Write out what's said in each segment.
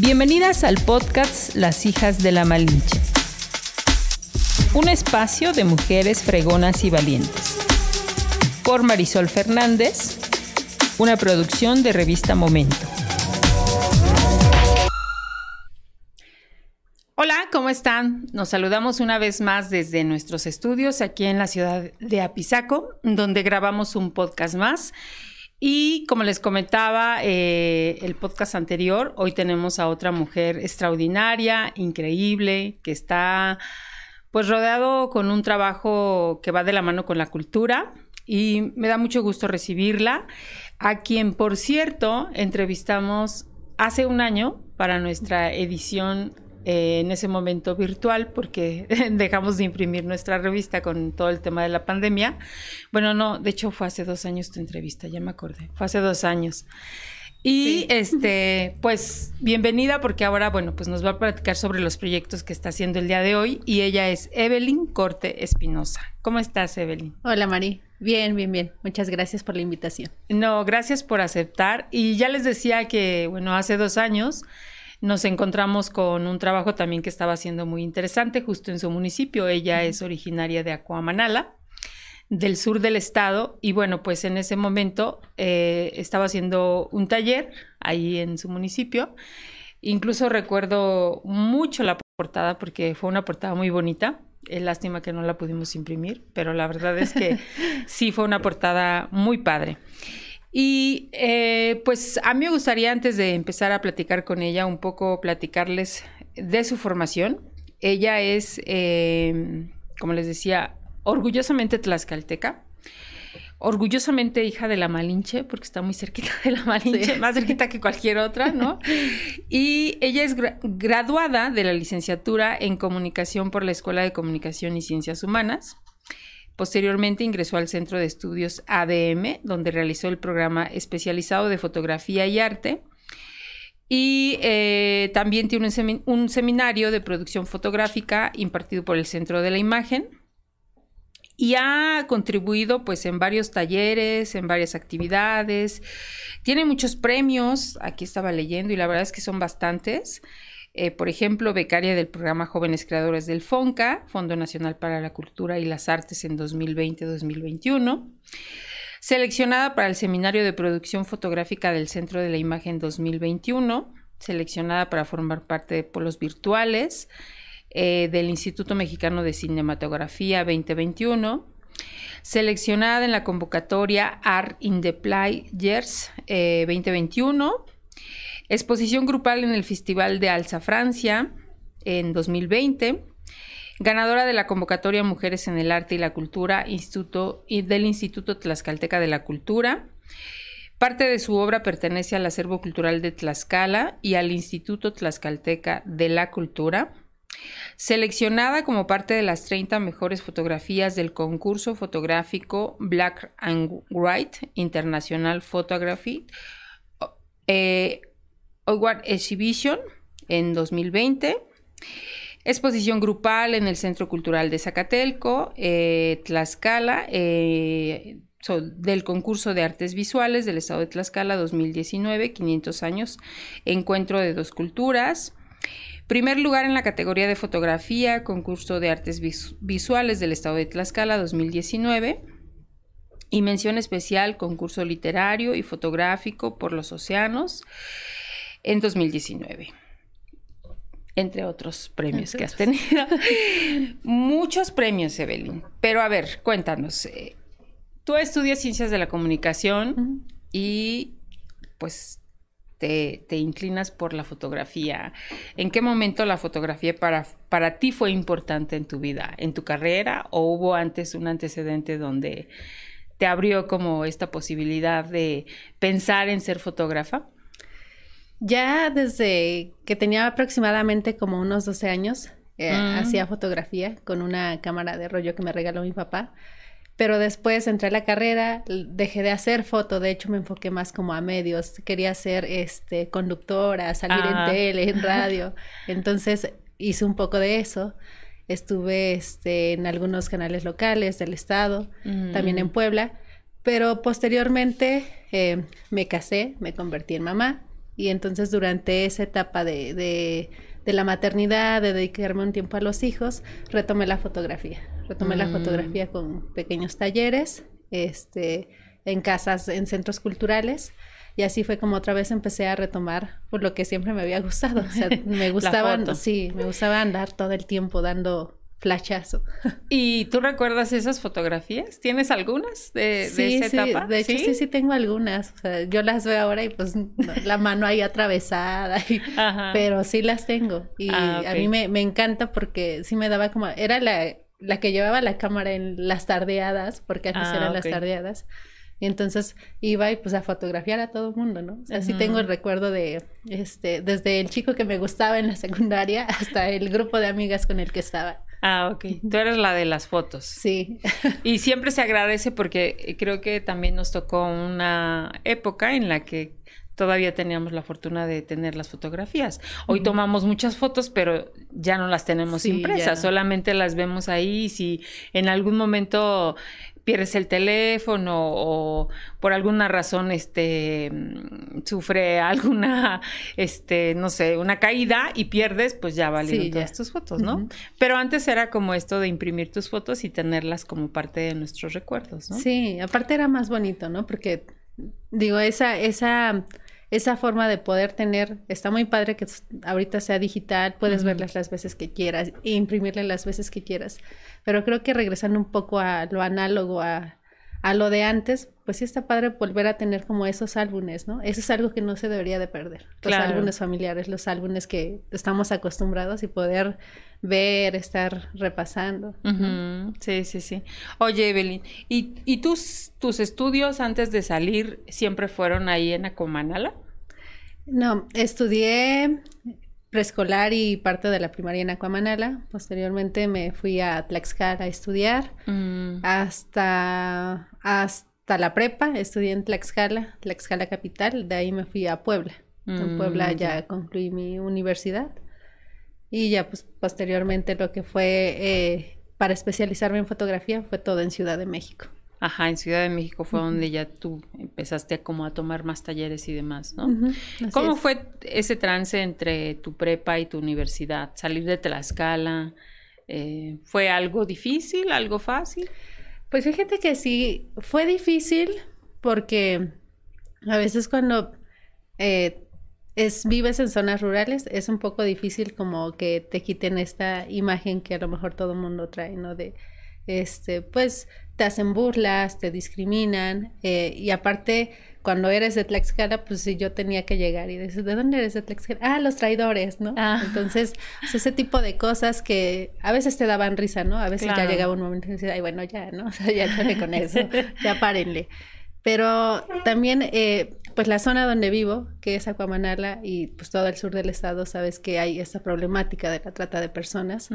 Bienvenidas al podcast Las hijas de la Malinche. Un espacio de mujeres fregonas y valientes. Por Marisol Fernández, una producción de revista Momento. Hola, ¿cómo están? Nos saludamos una vez más desde nuestros estudios aquí en la ciudad de Apizaco, donde grabamos un podcast más. Y como les comentaba eh, el podcast anterior, hoy tenemos a otra mujer extraordinaria, increíble, que está pues rodeado con un trabajo que va de la mano con la cultura. Y me da mucho gusto recibirla, a quien por cierto entrevistamos hace un año para nuestra edición eh, en ese momento virtual porque dejamos de imprimir nuestra revista con todo el tema de la pandemia. Bueno, no, de hecho fue hace dos años tu entrevista, ya me acordé, fue hace dos años. Y este, pues bienvenida porque ahora, bueno, pues nos va a platicar sobre los proyectos que está haciendo el día de hoy y ella es Evelyn Corte Espinosa. ¿Cómo estás, Evelyn? Hola, Mari. Bien, bien, bien. Muchas gracias por la invitación. No, gracias por aceptar. Y ya les decía que, bueno, hace dos años nos encontramos con un trabajo también que estaba siendo muy interesante justo en su municipio. Ella es originaria de Acuamanala, del sur del estado, y bueno, pues en ese momento eh, estaba haciendo un taller ahí en su municipio. Incluso recuerdo mucho la portada porque fue una portada muy bonita. Es lástima que no la pudimos imprimir, pero la verdad es que sí fue una portada muy padre. Y eh, pues a mí me gustaría antes de empezar a platicar con ella un poco platicarles de su formación. Ella es, eh, como les decía, orgullosamente tlaxcalteca, orgullosamente hija de la Malinche, porque está muy cerquita de la Malinche, más cerquita que cualquier otra, ¿no? Y ella es graduada de la licenciatura en comunicación por la Escuela de Comunicación y Ciencias Humanas. Posteriormente ingresó al Centro de Estudios ADM, donde realizó el programa especializado de fotografía y arte. Y eh, también tiene un, seminario de producción fotográfica impartido por el Centro de la Imagen. Y ha contribuido pues en varios talleres, en varias actividades. Tiene muchos premios, aquí estaba leyendo y la verdad es que son bastantes. Eh, por ejemplo, becaria del programa Jóvenes Creadores del FONCA, Fondo Nacional para la Cultura y las Artes en 2020-2021. Seleccionada para el Seminario de Producción Fotográfica del Centro de la Imagen 2021. Seleccionada para formar parte de polos virtuales eh, del Instituto Mexicano de Cinematografía 2021 seleccionada en la convocatoria Art in the Players 2021 Exposición grupal en el Festival de Alza Francia en 2020. Ganadora de la convocatoria Mujeres en el Arte y la Cultura Instituto, del Instituto Tlaxcalteca de la Cultura. Parte de su obra pertenece al acervo cultural de Tlaxcala y al Instituto Tlaxcalteca de la Cultura. Seleccionada como parte de las 30 mejores fotografías del concurso fotográfico Black and White International Photography, eh, Exhibition en 2020. Exposición grupal en el Centro Cultural de Zacatelco, eh, Tlaxcala, eh, del concurso de artes visuales del Estado de Tlaxcala 2019, 500 años, Encuentro de dos culturas. Primer lugar en la categoría de fotografía, concurso de artes visuales del Estado de Tlaxcala 2019. Y mención especial, concurso literario y fotográfico por los océanos en 2019 entre otros premios que has tenido. Muchos premios, Evelyn. Pero a ver, cuéntanos. Eh, tú estudias ciencias de la comunicación y pues te, inclinas por la fotografía. ¿En qué momento la fotografía para, para ti fue importante en tu vida, en tu carrera? ¿O hubo antes un antecedente donde te abrió como esta posibilidad de pensar en ser fotógrafa? Ya desde que tenía aproximadamente como unos 12 años, eh, mm. hacía fotografía con una cámara de rollo que me regaló mi papá. Pero después entré a la carrera, dejé de hacer foto, de hecho me enfoqué más como a medios, quería ser este conductora, salir en tele, en radio. Entonces hice un poco de eso. Estuve este, en algunos canales locales del estado, también en mm. Puebla, pero posteriormente eh, me casé, me convertí en mamá Y entonces durante esa etapa de, de, de, la maternidad, de dedicarme un tiempo a los hijos, retomé la fotografía. Retomé la mm. fotografía con pequeños talleres, este, en casas, en centros culturales. Y así fue como otra vez empecé a retomar por lo que siempre me había gustado. O sea, me gustaba, sí, me gustaba andar todo el tiempo dando flachazo. ¿Y tú recuerdas esas fotografías? ¿Tienes algunas de, de esa etapa? De hecho, ¿Sí? sí, tengo algunas. O sea, yo las veo ahora y pues la mano ahí atravesada, pero sí las tengo. Y ah, a mí me, me, encanta porque sí me daba como, era la, la que llevaba la cámara en las tardeadas, porque antes ah, eran las tardeadas. Y entonces iba y pues a fotografiar a todo el mundo, ¿no? Así tengo el recuerdo de, este, desde el chico que me gustaba en la secundaria hasta el grupo de amigas con el que estaba. Ah, ok. Tú eres la de las fotos. Sí. Y siempre se agradece porque creo que también nos tocó una época en la que todavía teníamos la fortuna de tener las fotografías. Hoy tomamos muchas fotos, pero ya no las tenemos impresas, solamente las vemos ahí. Si en algún momento pierdes el teléfono o por alguna razón este sufre alguna este no sé una caída y pierdes pues ya valen todas tus fotos no pero antes era como esto de imprimir tus fotos y tenerlas como parte de nuestros recuerdos no sí aparte era más bonito no porque digo esa esa esa forma de poder tener, está muy padre que ahorita sea digital, puedes verlas las veces que quieras e imprimirle las veces que quieras, pero creo que regresando un poco a lo análogo, a, a lo de antes, pues sí está padre volver a tener como esos álbumes, ¿no? Eso es algo que no se debería de perder. Los álbumes familiares, los álbumes que estamos acostumbrados y poder ver, estar repasando. Sí, sí, sí. Oye, Evelyn, ¿y, y tus, tus estudios antes de salir siempre fueron ahí en Acomanala? No, estudié preescolar y parte de la primaria en Acuamanala. Posteriormente me fui a Tlaxcala a estudiar mm. hasta, hasta la prepa. Estudié en Tlaxcala, Tlaxcala capital. De ahí me fui a Puebla. en mm, Puebla ya concluí mi universidad. Y ya pues posteriormente lo que fue eh, para especializarme en fotografía fue todo en Ciudad de México. Ajá, en Ciudad de México fue donde ya tú empezaste a como a tomar más talleres y demás, ¿no? ¿Cómo fue ese trance entre tu prepa y tu universidad? Salir de Tlaxcala, eh, ¿fue algo difícil, algo fácil? Pues fíjate que sí, fue difícil porque a veces cuando eh, es, vives en zonas rurales, es un poco difícil como que te quiten esta imagen que a lo mejor todo el mundo trae, ¿no? De, este, pues te hacen burlas, te discriminan, eh, y aparte, cuando eres de Tlaxcala, pues si yo tenía que llegar y decir, ¿de dónde eres de Tlaxcala? Ah, los traidores, ¿no? Ah. Entonces, pues, ese tipo de cosas que a veces te daban risa, ¿no? A veces ya llegaba un momento y decía, ay, bueno, ya, ¿no? O sea, ya con eso, ya párenle. Pero también, eh, pues la zona donde vivo, que es Acuamanala y pues todo el sur del estado, sabes que hay esta problemática de la trata de personas.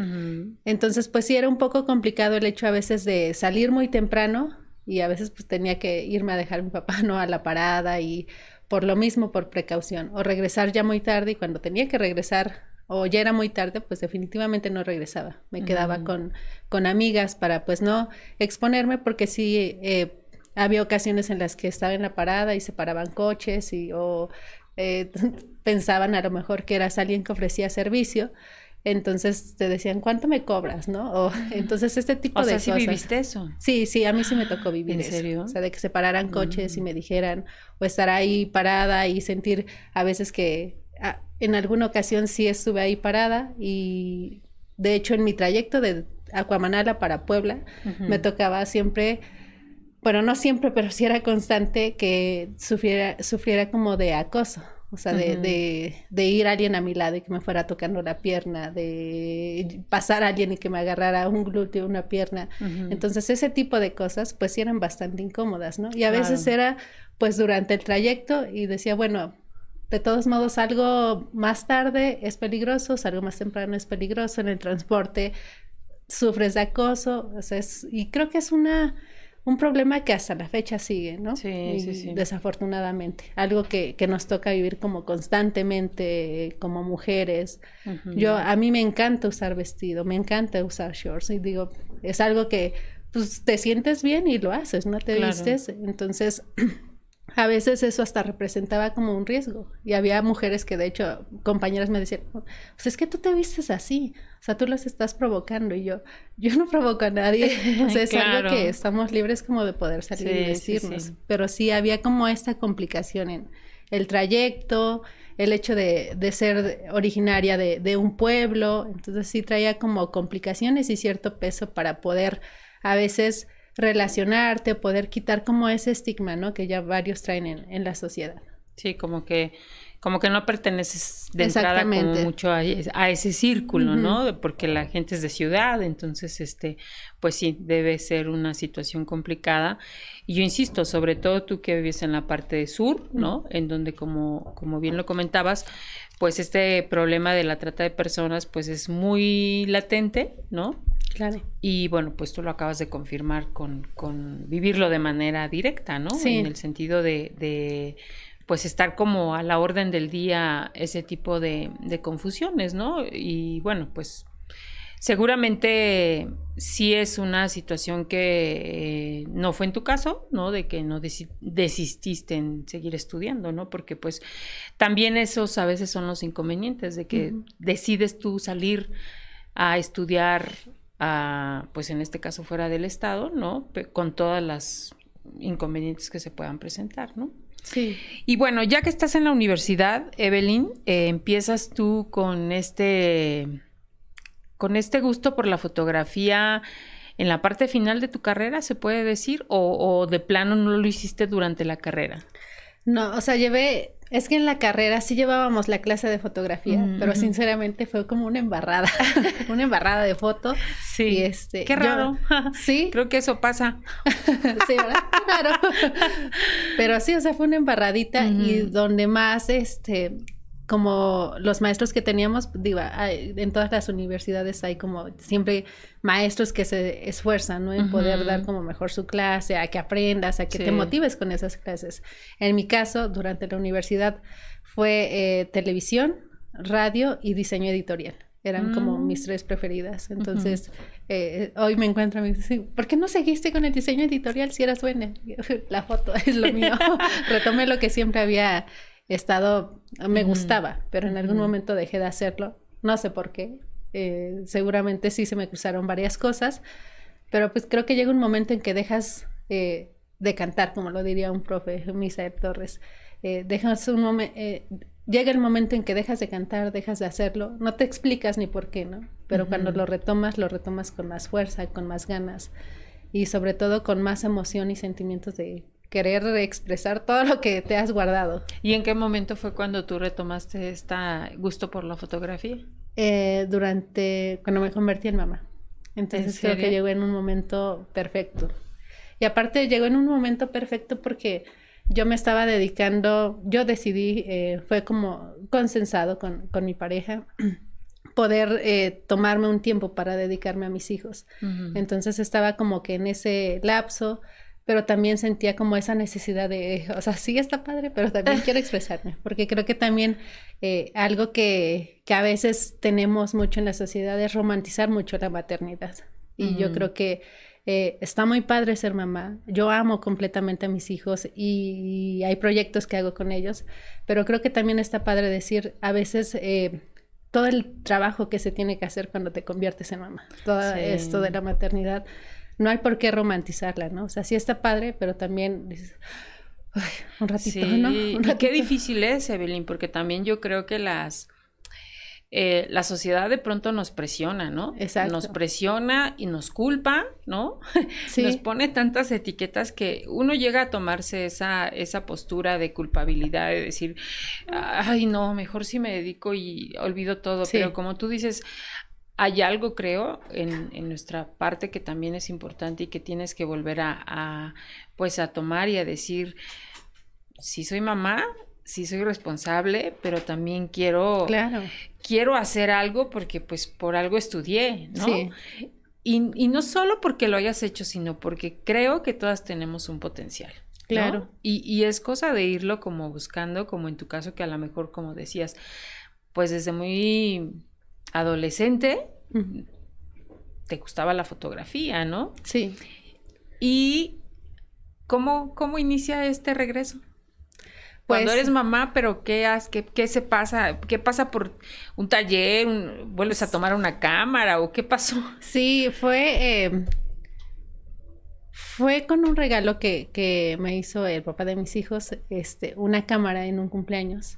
Entonces, pues sí era un poco complicado el hecho a veces de salir muy temprano y a veces pues tenía que irme a dejar a mi papá, ¿no? A la parada y por lo mismo, por precaución, o regresar ya muy tarde y cuando tenía que regresar o ya era muy tarde, pues definitivamente no regresaba. Me quedaba con, con amigas para pues no exponerme porque sí... Eh, había ocasiones en las que estaba en la parada y se paraban coches y o eh, pensaban a lo mejor que eras alguien que ofrecía servicio. Entonces te decían, ¿cuánto me cobras? ¿No? O, entonces este tipo de sea, ¿sí viviste eso? Sí, sí, a mí sí me tocó vivir ¿En eso. serio? O sea, de que se pararan coches y mm. me dijeran, o estar ahí parada y sentir a veces que ah, en alguna ocasión sí estuve ahí parada y de hecho en mi trayecto de Acuamanala para Puebla me tocaba siempre bueno, no siempre, pero sí era constante que sufriera, sufriera como de acoso. O sea, de, de, de, ir alguien a mi lado y que me fuera tocando la pierna, de pasar a alguien y que me agarrara un glúteo, una pierna. Entonces, ese tipo de cosas, pues sí eran bastante incómodas, ¿no? Y a veces era, pues, durante el trayecto y decía, bueno, de todos modos, algo más tarde es peligroso, algo más temprano es peligroso, en el transporte sufres de acoso, o sea, es, y creo que es una un problema que hasta la fecha sigue, ¿no? Sí, sí, sí. Desafortunadamente. Algo que, que, nos toca vivir como constantemente, como mujeres. Yo, a mí me encanta usar vestido, me encanta usar shorts. Y digo, es algo que pues, te sientes bien y lo haces, ¿no? Te vistes. Entonces, a veces eso hasta representaba como un riesgo. Y había mujeres que, de hecho, compañeras me decían, pues es que tú te vistes así, o sea, tú las estás provocando. Y yo, yo no provoco a nadie. O sea, es algo que estamos libres como de poder salir y decirnos. Pero sí había como esta complicación en el trayecto, el hecho de, de ser originaria de, de un pueblo. Entonces sí traía como complicaciones y cierto peso para poder a veces relacionarte, poder quitar como ese estigma, ¿no? Que ya varios traen en, la sociedad. Sí, como que como que no perteneces de entrada como mucho a, ese círculo, ¿no? Porque la gente es de ciudad, entonces, este, pues sí, debe ser una situación complicada. Y yo insisto, sobre todo tú que vives en la parte de sur, ¿no? En donde, como, como bien lo comentabas, pues este problema de la trata de personas, pues es muy latente, ¿no? Claro. Y bueno, pues tú lo acabas de confirmar con, con vivirlo de manera directa, ¿no? Sí. En el sentido de, de, pues estar como a la orden del día ese tipo de, de confusiones, ¿no? Y bueno, pues seguramente sí es una situación que eh, no fue en tu caso, ¿no? De que no desististe en seguir estudiando, ¿no? Porque pues también esos a veces son los inconvenientes de que decides tú salir a estudiar pues en este caso fuera del Estado, ¿no? Con todas las inconvenientes que se puedan presentar, ¿no? Sí. Y bueno, ya que estás en la universidad, Evelyn, eh, empiezas tú con este, con este gusto por la fotografía en la parte final de tu carrera, se puede decir, o, o de plano no lo hiciste durante la carrera. No, o sea, llevé es que en la carrera sí llevábamos la clase de fotografía, mm, pero sinceramente fue como una embarrada, una embarrada de foto. Sí. este, Qué raro. sí. Creo que eso pasa. sí, ¿verdad? Claro. pero sí, o sea, fue una embarradita y donde más, este, como los maestros que teníamos, digo, en todas las universidades hay como siempre maestros que se esfuerzan, ¿no? En poder dar como mejor su clase, a que aprendas, a que te motives con esas clases. En mi caso, durante la universidad, fue eh, televisión, radio y diseño editorial. Eran como mm. mis tres preferidas. Entonces, eh, hoy me encuentro me dicen, ¿por qué no seguiste con el diseño editorial si eras buena? La foto es lo mío. Retomé lo que siempre había estado, me gustaba, pero en algún momento dejé de hacerlo, no sé por qué, eh, seguramente sí se me cruzaron varias cosas, pero pues creo que llega un momento en que dejas eh, de cantar, como lo diría un profe, Misael Torres, eh, dejas un momento, llega el momento en que dejas de cantar, dejas de hacerlo, no te explicas ni por qué, ¿no? Pero cuando lo retomas, lo retomas con más fuerza, con más ganas y sobre todo con más emoción y sentimientos de querer expresar todo lo que te has guardado. ¿Y en qué momento fue cuando tú retomaste este gusto por la fotografía? Eh, durante, cuando me convertí en mamá. Entonces creo que llegó en un momento perfecto. Y aparte llegó en un momento perfecto porque yo me estaba dedicando, yo decidí, eh, fue como consensado con, con mi pareja, poder eh, tomarme un tiempo para dedicarme a mis hijos. Entonces estaba como que en ese lapso pero también sentía como esa necesidad de, o sea, sí está padre, pero también quiero expresarme, porque creo que también eh, algo que, que, a veces tenemos mucho en la sociedad es romantizar mucho la maternidad. Y yo creo que eh, está muy padre ser mamá. Yo amo completamente a mis hijos y, hay proyectos que hago con ellos, pero creo que también está padre decir a veces eh, todo el trabajo que se tiene que hacer cuando te conviertes en mamá, todo esto de la maternidad no hay por qué romantizarla, ¿no? O sea, sí está padre, pero también dices, un ratito, ¿no? Y qué difícil es, Evelyn, porque también yo creo que las... Eh, la sociedad de pronto nos presiona, ¿no? Exacto. Nos presiona y nos culpa, ¿no? Sí. Nos pone tantas etiquetas que uno llega a tomarse esa, esa postura de culpabilidad, de decir, ay, no, mejor si me dedico y olvido todo. Pero como tú dices, hay algo, creo, en, en, nuestra parte que también es importante y que tienes que volver a, pues, a tomar y a decir, sí soy mamá, sí soy responsable, pero también quiero, claro. quiero hacer algo porque, pues, por algo estudié, ¿no? Y, y, no solo porque lo hayas hecho, sino porque creo que todas tenemos un potencial. Claro. Y, y es cosa de irlo como buscando, como en tu caso, que a lo mejor, como decías, pues desde muy adolescente, te gustaba la fotografía, ¿no? Sí. ¿Y cómo, cómo inicia este regreso? Cuando eres mamá, pero ¿qué, has, qué, qué se pasa? ¿Qué pasa por un taller? ¿Vuelves a tomar una cámara o qué pasó? Sí, fue... Eh, fue con un regalo que, que, me hizo el papá de mis hijos, este, una cámara en un cumpleaños.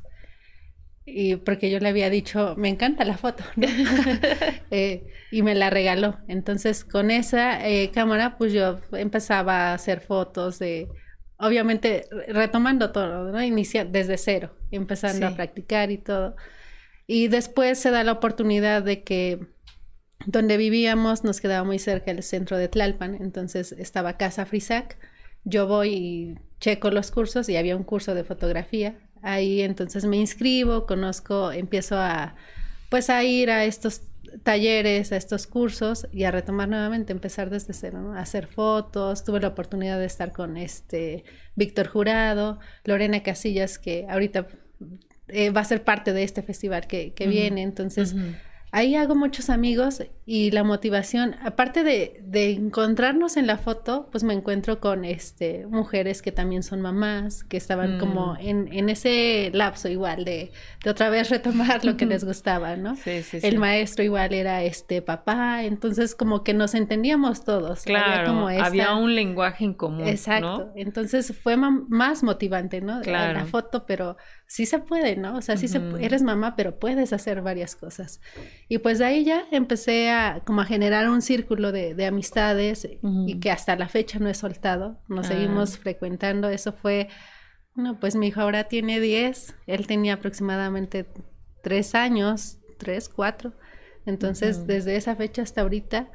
Y porque yo le había dicho, me encanta la foto, eh, y me la regaló. Entonces, con esa eh, cámara, pues yo empezaba a hacer fotos de, obviamente, retomando todo, ¿no? Inicia desde cero, empezando a practicar y todo. Y después se da la oportunidad de que donde vivíamos nos quedaba muy cerca el centro de Tlalpan, entonces estaba Casa Frisac. Yo voy y checo los cursos y había un curso de fotografía. Ahí entonces me inscribo, conozco, empiezo a pues a ir a estos talleres, a estos cursos y a retomar nuevamente, empezar desde cero, ¿no? A hacer fotos. Tuve la oportunidad de estar con este Víctor Jurado, Lorena Casillas, que ahorita eh, va a ser parte de este festival que, que viene. Entonces, ahí hago muchos amigos y la motivación, aparte de, de, encontrarnos en la foto, pues me encuentro con este mujeres que también son mamás, que estaban como mm. en, en, ese lapso igual de, de, otra vez retomar lo que les gustaba, ¿no? Sí, sí, sí. El maestro igual era este papá, entonces como que nos entendíamos todos. Claro, había, un lenguaje en común. Exacto, entonces fue más motivante, ¿no? Claro. La foto, pero sí se puede, ¿no? O sea, sí se, eres mamá, pero puedes hacer varias cosas. Y pues de ahí ya empecé a como a generar un círculo de, de amistades y que hasta la fecha no he soltado. Nos ah. seguimos frecuentando. Eso fue, no, pues mi hijo ahora tiene 10, él tenía aproximadamente 3 años, 3, 4. Entonces, desde esa fecha hasta ahorita,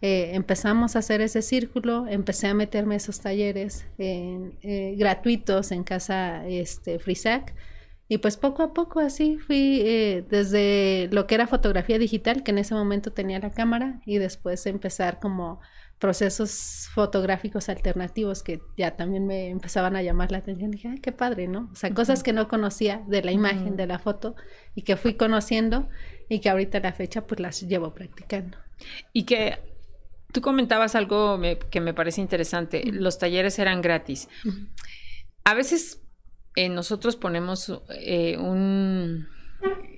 eh, empezamos a hacer ese círculo, empecé a meterme esos talleres eh, gratuitos en casa este, Frisac y pues poco a poco así fui eh, desde lo que era fotografía digital, que en ese momento tenía la cámara, y después empezar como procesos fotográficos alternativos que ya también me empezaban a llamar la atención. Dije, ay, qué padre, ¿no? O sea, cosas que no conocía de la imagen, de la foto, y que fui conociendo y que ahorita a la fecha pues las llevo practicando. Y que tú comentabas algo que me parece interesante, los talleres eran gratis. A veces eh, nosotros ponemos eh, un,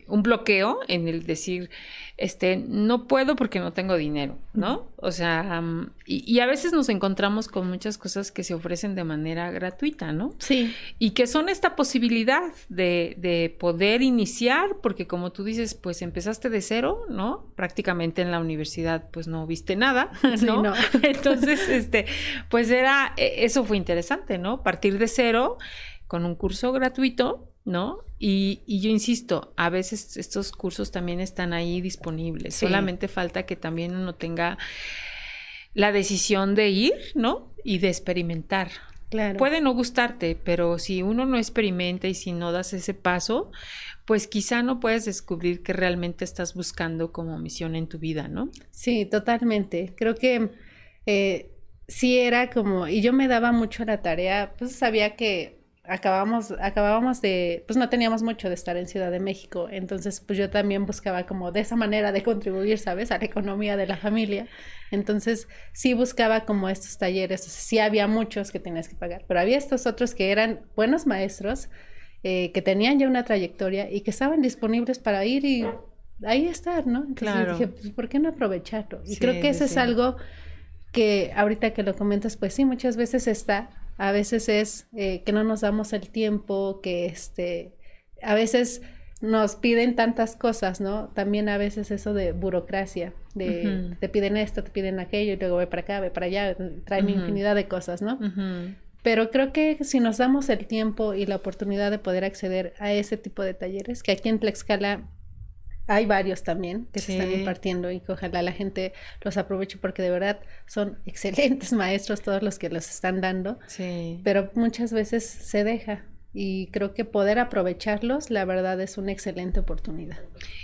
un, bloqueo en el decir, este, no puedo porque no tengo dinero, ¿no? O sea, y, a veces nos encontramos con muchas cosas que se ofrecen de manera gratuita, ¿no? Sí. Y que son esta posibilidad de, de poder iniciar, porque como tú dices, pues empezaste de cero, ¿no? Prácticamente en la universidad, pues no viste nada, ¿no? no. Entonces, este, pues era, e, eso fue interesante, ¿no? Partir de cero con un curso gratuito, ¿no? Y, yo insisto, a veces estos cursos también están ahí disponibles. Solamente falta que también uno tenga la decisión de ir, ¿no? Y de experimentar. Claro. Puede no gustarte, pero si uno no experimenta y si no das ese paso, pues quizá no puedes descubrir qué realmente estás buscando como misión en tu vida, ¿no? Sí, totalmente. Creo que eh, sí era como, y yo me daba mucho la tarea, pues sabía que acabamos, acabábamos de, pues no teníamos mucho de estar en Ciudad de México, entonces pues yo también buscaba como de esa manera de contribuir, ¿sabes? A la economía de la familia. Entonces sí buscaba como estos talleres, sí había muchos que tenías que pagar, pero había estos otros que eran buenos maestros, eh, que tenían ya una trayectoria y que estaban disponibles para ir y ahí estar, ¿no? Entonces claro. dije, pues ¿por qué no aprovecharlo? Y creo que eso es algo que ahorita que lo comentas, pues sí, muchas veces está, a veces es eh, que no nos damos el tiempo, que este, a veces nos piden tantas cosas, ¿no? También a veces eso de burocracia, de te piden esto, te piden aquello, y luego ve para acá, ve para allá, traen infinidad de cosas, ¿no? Pero creo que si nos damos el tiempo y la oportunidad de poder acceder a ese tipo de talleres, que aquí en Tlaxcala hay varios también que se están impartiendo y que ojalá la gente los aproveche porque de verdad son excelentes maestros todos los que los están dando. Sí. Pero muchas veces se deja y creo que poder aprovecharlos, la verdad, es una excelente oportunidad.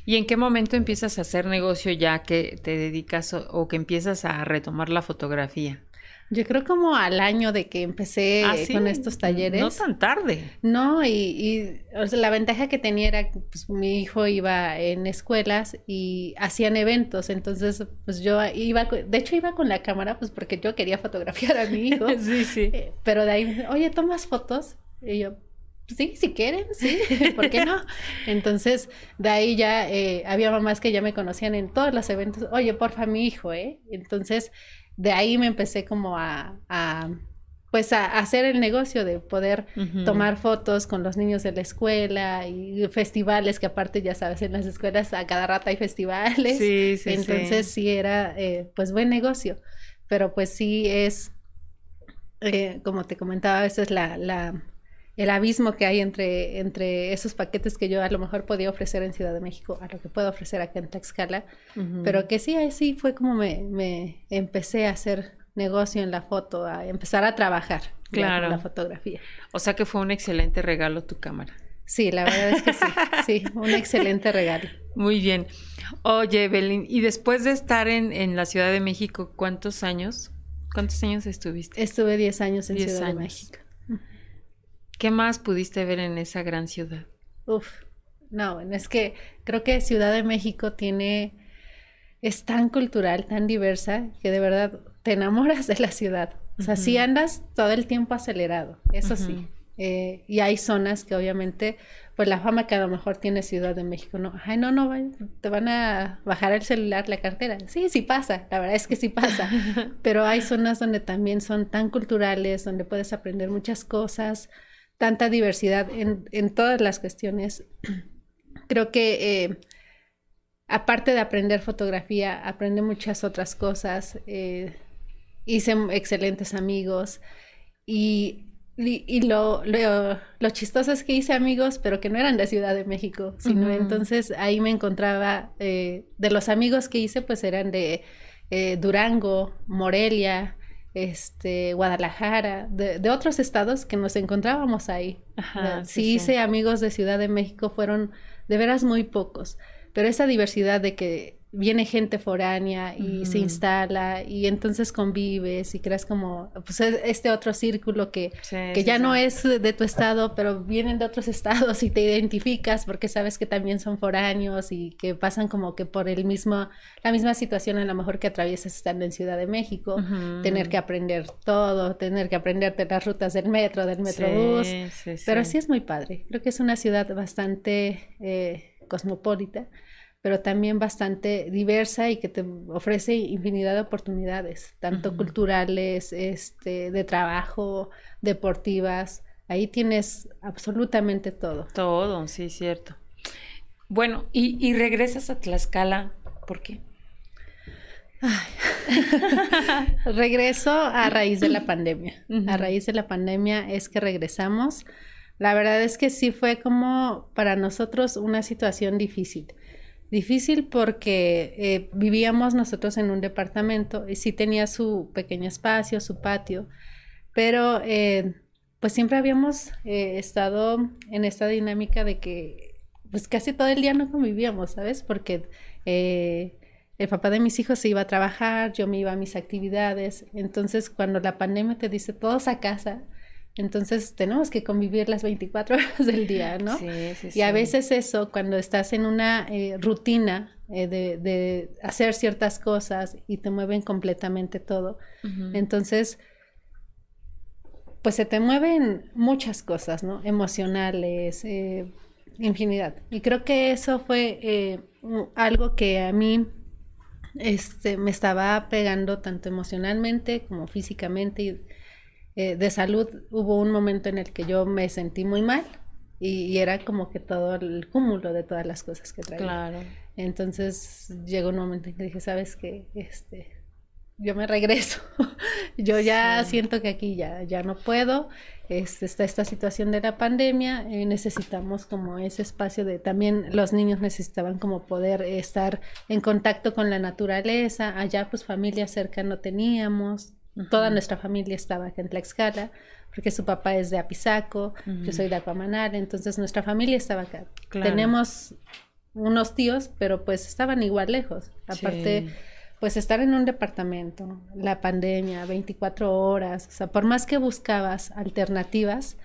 ¿Y en qué momento empiezas a hacer negocio ya que te dedicas o que empiezas a retomar la fotografía? Yo creo como al año de que empecé ah, con estos talleres. No tan tarde. No, y, la ventaja que tenía era que pues, mi hijo iba en escuelas y hacían eventos, entonces pues yo iba, de hecho iba con la cámara pues porque yo quería fotografiar a mi hijo. sí, sí. Eh, pero de ahí, oye, ¿tomas fotos? Y yo, sí, si quieren, sí, ¿por qué no? Entonces, de ahí ya eh, había mamás que ya me conocían en todos los eventos, oye, porfa, mi hijo, ¿eh? Entonces, de ahí me empecé como a, pues a, hacer el negocio de poder tomar fotos con los niños de la escuela y festivales que aparte ya sabes en las escuelas a cada rato hay festivales. Sí, sí, entonces sí, era eh, pues buen negocio. Pero pues sí es eh, como te comentaba a veces la, la el abismo que hay entre, entre esos paquetes que yo a lo mejor podía ofrecer en Ciudad de México a lo que puedo ofrecer acá en Tlaxcala, pero que sí, así fue como me, me, empecé a hacer negocio en la foto, a empezar a trabajar claro. la fotografía. O sea que fue un excelente regalo tu cámara. Sí, la verdad es que sí, sí, un excelente regalo. Muy bien. Oye, Evelyn, y después de estar en, en la Ciudad de México, ¿cuántos años? ¿Cuántos años estuviste? Estuve 10 años en Ciudad de México. ¿Qué más pudiste ver en esa gran ciudad? Uf, no, es que creo que Ciudad de México tiene, es tan cultural, tan diversa, que de verdad te enamoras de la ciudad. O sea, si andas todo el tiempo acelerado, eso sí. Eh, y hay zonas que obviamente, pues la fama que a lo mejor tiene Ciudad de México, no, ay, no, no, te van a bajar el celular, la cartera. Sí, sí pasa, la verdad es que sí pasa. Pero hay zonas donde también son tan culturales, donde puedes aprender muchas cosas, tanta diversidad en, en todas las cuestiones. Creo que eh, aparte de aprender fotografía, aprende muchas otras cosas. Eh, hice excelentes amigos y, y, lo, lo, chistoso es que hice amigos, pero que no eran de Ciudad de México, sino entonces ahí me encontraba, eh, de los amigos que hice, pues eran de Durango, Morelia, este, Guadalajara, de, otros estados que nos encontrábamos ahí. sí, hice amigos de Ciudad de México, fueron de veras muy pocos, pero esa diversidad de que viene gente foránea y se instala y entonces convives y creas como pues este otro círculo que, que ya no es de tu estado pero vienen de otros estados y te identificas porque sabes que también son foráneos y que pasan como que por el mismo la misma situación a lo mejor que atraviesas estando en Ciudad de México tener que aprender todo tener que aprenderte las rutas del metro del metrobús pero sí es muy padre creo que es una ciudad bastante eh, cosmopolita pero también bastante diversa y que te ofrece infinidad de oportunidades, tanto culturales, este, de trabajo, deportivas. Ahí tienes absolutamente todo. Todo, sí, cierto. Bueno, y, regresas a Tlaxcala, ¿por qué? Regreso a raíz de la pandemia. A raíz de la pandemia es que regresamos. La verdad es que sí fue como para nosotros una situación difícil. Difícil porque eh, vivíamos nosotros en un departamento y sí tenía su pequeño espacio, su patio, pero eh, pues siempre habíamos eh, estado en esta dinámica de que pues casi todo el día no convivíamos, ¿sabes? Porque el papá de mis hijos se iba a trabajar, yo me iba a mis actividades, entonces cuando la pandemia te dice todos a casa, entonces tenemos que convivir las 24 horas del día, ¿no? Sí, sí, sí. Y a veces eso, cuando estás en una eh, rutina eh, de, hacer ciertas cosas y te mueven completamente todo, entonces, pues se te mueven muchas cosas, ¿no? Emocionales, eh, infinidad. Y creo que eso fue algo que a mí este, me estaba pegando tanto emocionalmente como físicamente y eh, de salud hubo un momento en el que yo me sentí muy mal y, era como que todo el cúmulo de todas las cosas que traía. Claro. Entonces llegó un momento en que dije, ¿sabes qué? Este, yo me regreso. yo ya siento que aquí ya, ya no puedo. Este, está esta situación de la pandemia. Eh, necesitamos como ese espacio de también los niños necesitaban como poder estar en contacto con la naturaleza. Allá pues familia cerca no teníamos. Toda nuestra familia estaba aquí en Tlaxcala, porque su papá es de Apizaco, yo soy de Acuamanal, entonces nuestra familia estaba acá. Tenemos unos tíos, pero pues estaban igual lejos. Aparte, pues estar en un departamento, la pandemia, 24 horas, o sea, por más que buscabas alternativas,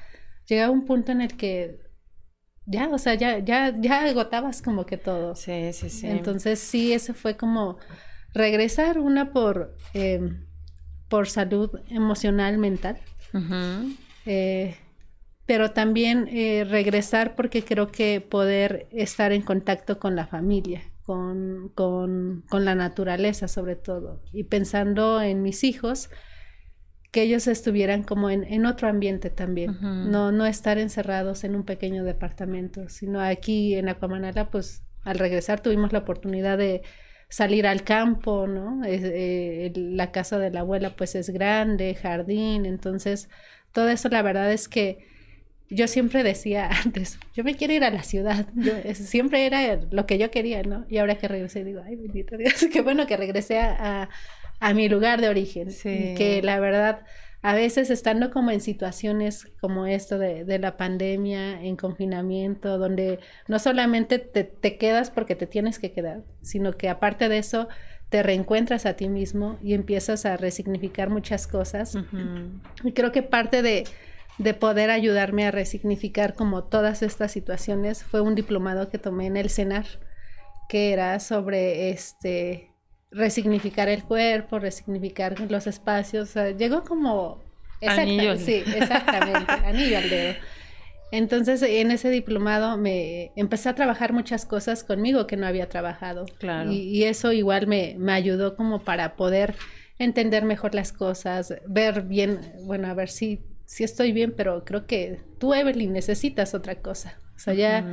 llegaba un punto en el que ya, o sea, ya, ya, ya agotabas como que todo. Sí, sí, sí. Entonces sí, ese fue como regresar una por... Em, por salud emocional, mental. Eh, pero también eh, regresar porque creo que poder estar en contacto con la familia, con, con, con, la naturaleza sobre todo, y pensando en mis hijos, que ellos estuvieran como en, en otro ambiente también, no, no estar encerrados en un pequeño departamento, sino aquí en Acuamanala, pues al regresar tuvimos la oportunidad de salir al campo, ¿no? Eh, la casa de la abuela pues es grande, jardín, entonces todo eso la verdad es que yo siempre decía antes, yo me quiero ir a la ciudad, siempre era lo que yo quería, ¿no? Y ahora que regresé digo, ay, bendito Dios, qué bueno que regresé a, a, mi lugar de origen, que la verdad a veces estando como en situaciones como esto de, de la pandemia, en confinamiento, donde no solamente te, te, quedas porque te tienes que quedar, sino que aparte de eso te reencuentras a ti mismo y empiezas a resignificar muchas cosas. Y creo que parte de, de poder ayudarme a resignificar como todas estas situaciones fue un diplomado que tomé en el CENAR, que era sobre este resignificar el cuerpo, resignificar los espacios. llegó como... Anillo. Sí, exactamente, anillo al dedo. Entonces, en ese diplomado me empecé a trabajar muchas cosas conmigo que no había trabajado. Claro. Y, eso igual me, me, ayudó como para poder entender mejor las cosas, ver bien, bueno, a ver si, si estoy bien, pero creo que tú, Evelyn, necesitas otra cosa. O sea, ya,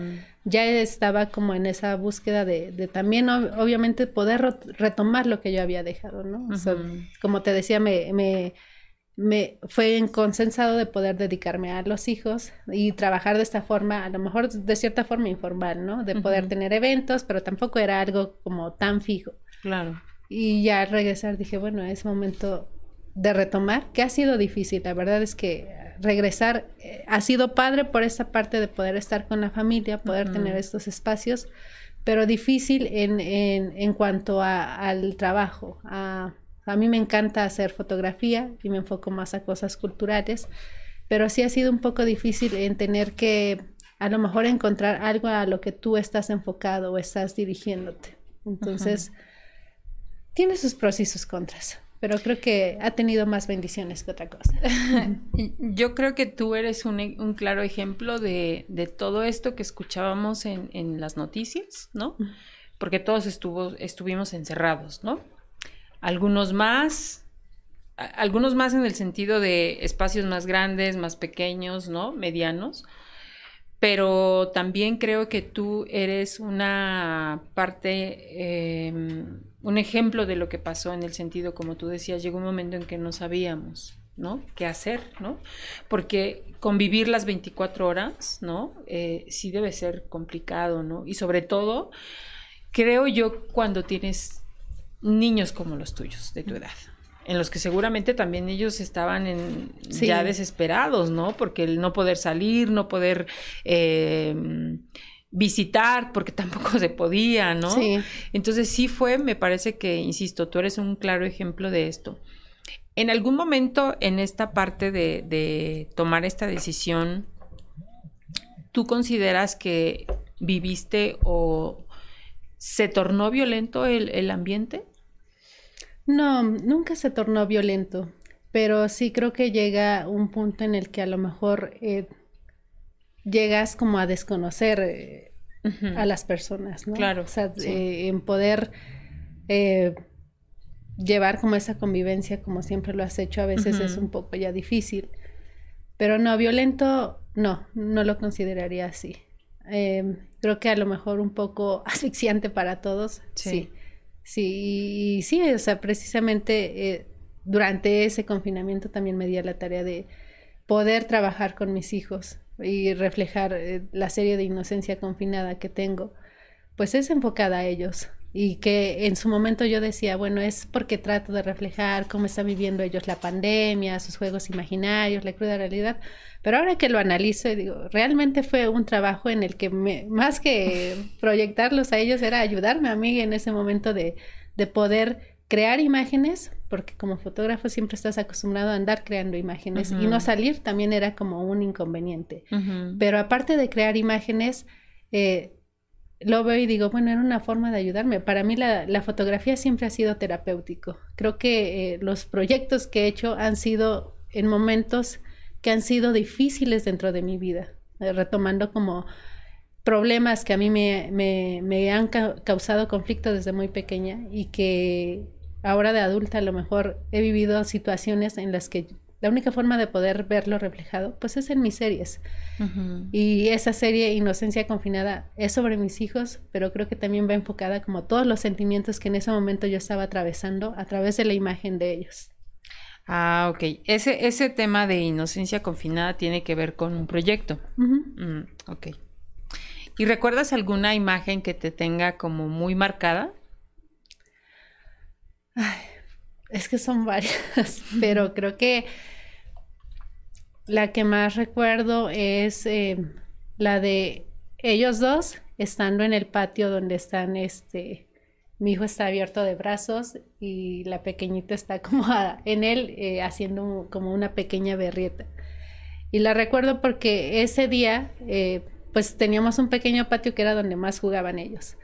ya estaba como en esa búsqueda de, de también, obviamente, poder retomar lo que yo había dejado, ¿no? o sea, como te decía, me, me, me fue consensado de poder dedicarme a los hijos y trabajar de esta forma, a lo mejor de cierta forma informal, ¿no? De poder tener eventos, pero tampoco era algo como tan fijo. Claro. Y ya al regresar dije, bueno, es momento de retomar, que ha sido difícil. La verdad es que regresar eh, ha sido padre por esta parte de poder estar con la familia, poder tener estos espacios, pero difícil en, en, en cuanto a, al trabajo. A, a mí me encanta hacer fotografía y me enfoco más a cosas culturales, pero sí ha sido un poco difícil en tener que a lo mejor encontrar algo a lo que tú estás enfocado o estás dirigiéndote. Entonces, tiene sus pros y sus contras pero creo que ha tenido más bendiciones que otra cosa. Yo creo que tú eres un, un claro ejemplo de, de, todo esto que escuchábamos en, en, las noticias, ¿no? Porque todos estuvo, estuvimos encerrados, ¿no? Algunos más, algunos más en el sentido de espacios más grandes, más pequeños, ¿no? Medianos. Pero también creo que tú eres una parte... Eh, un ejemplo de lo que pasó en el sentido, como tú decías, llegó un momento en que no sabíamos, ¿no? ¿Qué hacer, ¿no? Porque convivir las 24 horas, ¿no? Eh, sí debe ser complicado, ¿no? Y sobre todo, creo yo, cuando tienes niños como los tuyos, de tu edad, en los que seguramente también ellos estaban en, ya desesperados, ¿no? Porque el no poder salir, no poder... Eh, visitar porque tampoco se podía, ¿no? Sí. Entonces sí fue, me parece que, insisto, tú eres un claro ejemplo de esto. En algún momento en esta parte de, de tomar esta decisión, ¿tú consideras que viviste o se tornó violento el, el ambiente? No, nunca se tornó violento, pero sí creo que llega un punto en el que a lo mejor eh, llegas como a desconocer eh, a las personas, ¿no? Claro. O sea, eh, en poder eh, llevar como esa convivencia como siempre lo has hecho, a veces es un poco ya difícil. Pero no, violento, no, no lo consideraría así. creo que a lo mejor un poco asfixiante para todos, sí. Sí, sí, o sea, precisamente durante ese confinamiento también me di a la tarea de poder trabajar con mis hijos y reflejar eh, la serie de inocencia confinada que tengo, pues es enfocada a ellos. Y que en su momento yo decía, bueno, es porque trato de reflejar cómo están viviendo ellos la pandemia, sus juegos imaginarios, la cruda realidad. Pero ahora que lo analizo, digo, realmente fue un trabajo en el que más que proyectarlos a ellos era ayudarme a mí en ese momento de, de poder crear imágenes, porque como fotógrafo siempre estás acostumbrado a andar creando imágenes y no salir también era como un inconveniente. Pero aparte de crear imágenes, eh, lo veo y digo, bueno, era una forma de ayudarme. Para mí la, la fotografía siempre ha sido terapéutico. Creo que eh, los proyectos que he hecho han sido en momentos que han sido difíciles dentro de mi vida, eh, retomando como problemas que a mí me, me, han causado conflicto desde muy pequeña y que ahora de adulta a lo mejor he vivido situaciones en las que la única forma de poder verlo reflejado, pues es en mis series. Y esa serie Inocencia Confinada es sobre mis hijos, pero creo que también va enfocada como todos los sentimientos que en ese momento yo estaba atravesando a través de la imagen de ellos. Ah, ok. Ese, ese tema de inocencia confinada tiene que ver con un proyecto. Mm, ok. ¿Y recuerdas alguna imagen que te tenga como muy marcada? Ay, es que son varias, pero creo que la que más recuerdo es eh, la de ellos dos estando en el patio donde están, este, mi hijo está abierto de brazos y la pequeñita está como en él eh, haciendo como una pequeña berrieta. Y la recuerdo porque ese día, eh, pues teníamos un pequeño patio que era donde más jugaban ellos.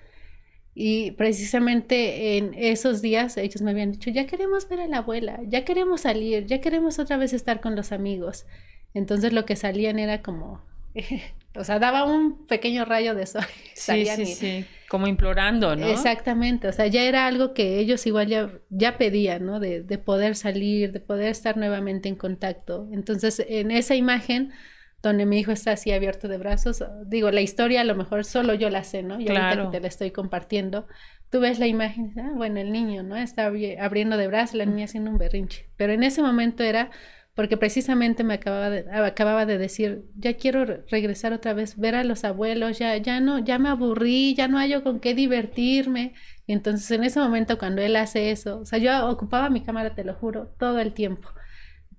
Y precisamente en esos días ellos me habían dicho, ya queremos ver a la abuela, ya queremos salir, ya queremos otra vez estar con los amigos. Entonces lo que salían era como, o sea, daba un pequeño rayo de sol. Sí, sí, sí, como implorando, ¿no? Exactamente, o sea, ya era algo que ellos igual ya, ya pedían, ¿no? De, de poder salir, de poder estar nuevamente en contacto. Entonces, en esa imagen donde mi hijo está así abierto de brazos. Digo, la historia a lo mejor solo yo la sé, ¿no? Yo ahorita que te la estoy compartiendo, tú ves la imagen, ah, bueno, el niño, ¿no? Está abriendo de brazos, la niña haciendo un berrinche. Pero en ese momento era porque precisamente me acababa de, acababa de decir, ya quiero regresar otra vez, ver a los abuelos, ya, ya no, ya me aburrí, ya no hay con qué divertirme. entonces en ese momento cuando él hace eso, o sea, yo ocupaba mi cámara, te lo juro, todo el tiempo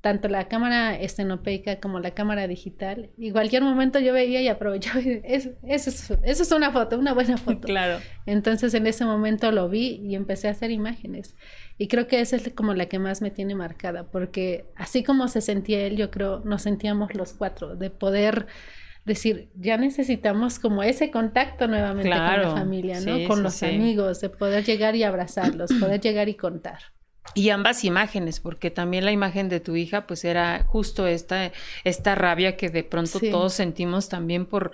tanto la cámara estenopeica como la cámara digital, y cualquier momento yo veía y aprovechaba, eso, eso, es, una foto, una buena foto. Claro. Entonces en ese momento lo vi y empecé a hacer imágenes. Y creo que esa es como la que más me tiene marcada, porque así como se sentía él, yo creo, nos sentíamos los cuatro, de poder decir, ya necesitamos como ese contacto nuevamente con la familia, ¿no? con los amigos, de poder llegar y abrazarlos, poder llegar y contar. Y ambas imágenes, porque también la imagen de tu hija, pues era justo esta, esta rabia que de pronto todos sentimos también por,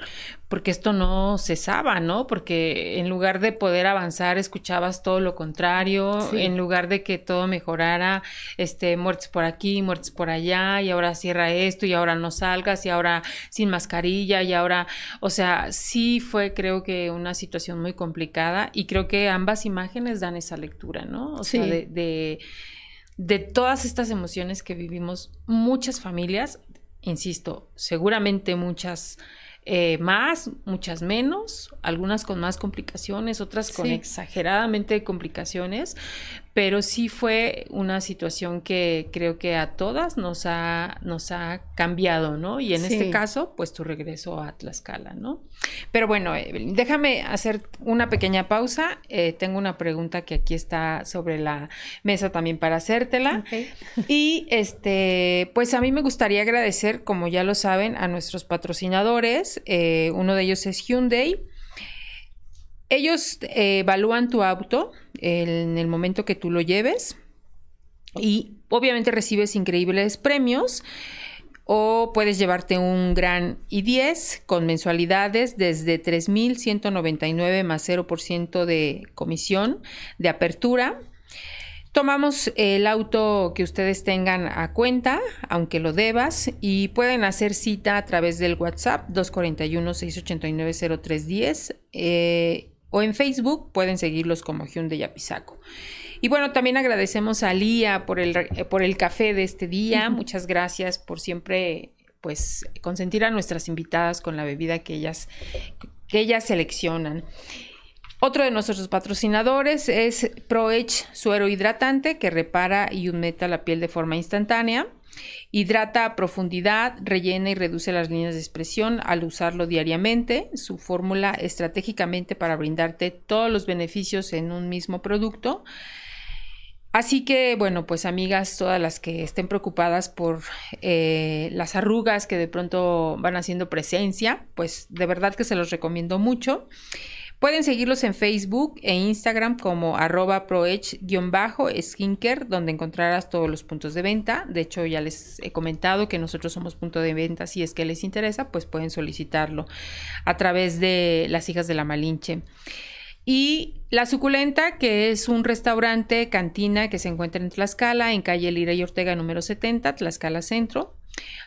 porque esto no cesaba, ¿no? Porque en lugar de poder avanzar, escuchabas todo lo contrario, en lugar de que todo mejorara, este, muertes por aquí, muertes por allá, y ahora cierra esto, y ahora no salgas, y ahora sin mascarilla, y ahora, o sea, sí fue creo que una situación muy complicada, y creo que ambas imágenes dan esa lectura, ¿no? O sea, de, de, de todas estas emociones que vivimos muchas familias, insisto, seguramente muchas eh, más, muchas menos, algunas con más complicaciones, otras con exageradamente complicaciones, pero sí fue una situación que creo que a todas nos ha, nos ha cambiado, ¿no? Y en este caso, pues tu regreso a Tlaxcala, ¿no? Pero bueno, déjame hacer una pequeña pausa. Eh, tengo una pregunta que aquí está sobre la mesa también para hacértela. Y este, pues a mí me gustaría agradecer, como ya lo saben, a nuestros patrocinadores. Eh, uno de ellos es Hyundai. Ellos eh, evalúan tu auto en el momento que tú lo lleves y obviamente recibes increíbles premios o puedes llevarte un gran i10 con mensualidades desde 3.199 más 0% de comisión de apertura. Tomamos el auto que ustedes tengan a cuenta, aunque lo debas, y pueden hacer cita a través del WhatsApp 241-689-0310 o en Facebook pueden seguirlos como Hyundai Yapisaco. Y bueno, también agradecemos a Lía por el, eh, por el café de este día. Muchas gracias por siempre pues consentir a nuestras invitadas con la bebida que ellas, que ellas seleccionan. Otro de nuestros patrocinadores es ProEdge Suero Hidratante que repara y humecta la piel de forma instantánea. Hidrata a profundidad, rellena y reduce las líneas de expresión al usarlo diariamente. Su fórmula estratégicamente para brindarte todos los beneficios en un mismo producto. Así que, bueno, pues amigas, todas las que estén preocupadas por eh, las arrugas que de pronto van haciendo presencia, pues de verdad que se los recomiendo mucho Pueden seguirlos en Facebook e Instagram como arroba proech-skincare, donde encontrarás todos los puntos de venta. De hecho, ya les he comentado que nosotros somos punto de venta. Si es que les interesa, pues pueden solicitarlo a través de las hijas de la Malinche. Y La Suculenta, que es un restaurante, cantina que se encuentra en Tlaxcala, en calle Lira y Ortega número 70, Tlaxcala Centro.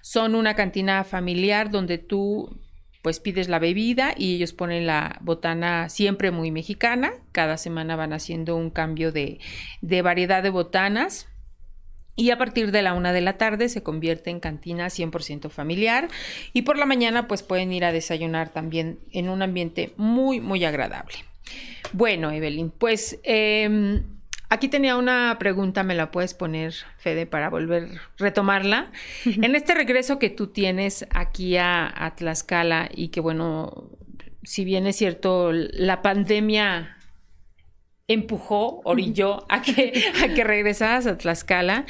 Son una cantina familiar donde tú pues pides la bebida y ellos ponen la botana siempre muy mexicana. Cada semana van haciendo un cambio de, de variedad de botanas. Y a partir de la una de la tarde se convierte en cantina 100% familiar. Y por la mañana pues pueden ir a desayunar también en un ambiente muy, muy agradable. Bueno, Evelyn, pues em, aquí tenía una pregunta, me la puedes poner, Fede, para volver a retomarla. en este regreso que tú tienes aquí a, Tlaxcala y que, bueno, si bien es cierto, la pandemia empujó, orilló a que, a que regresaras a Tlaxcala.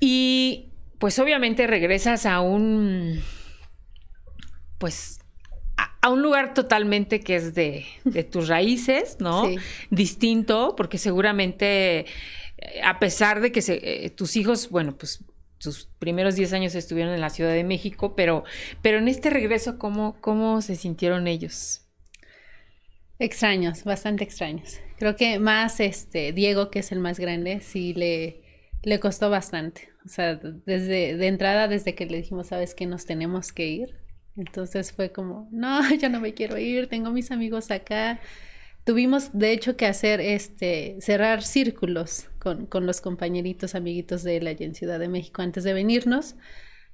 Y pues obviamente regresas a un, pues a un lugar totalmente que es de, tus raíces, ¿no? Distinto, porque seguramente, eh, a pesar de que eh, tus hijos, bueno, pues tus primeros 10 años estuvieron en la Ciudad de México, pero, pero en este regreso, ¿cómo, ¿cómo se sintieron ellos? Extraños, bastante extraños. Creo que más este Diego, que es el más grande, sí le, le costó bastante. O sea, desde de entrada, desde que le dijimos, sabes que nos tenemos que ir, entonces fue como, no, yo no me quiero ir, tengo mis amigos acá. Tuvimos, de hecho, que hacer este, cerrar círculos con, con los compañeritos, amiguitos de él allá en Ciudad de México antes de venirnos.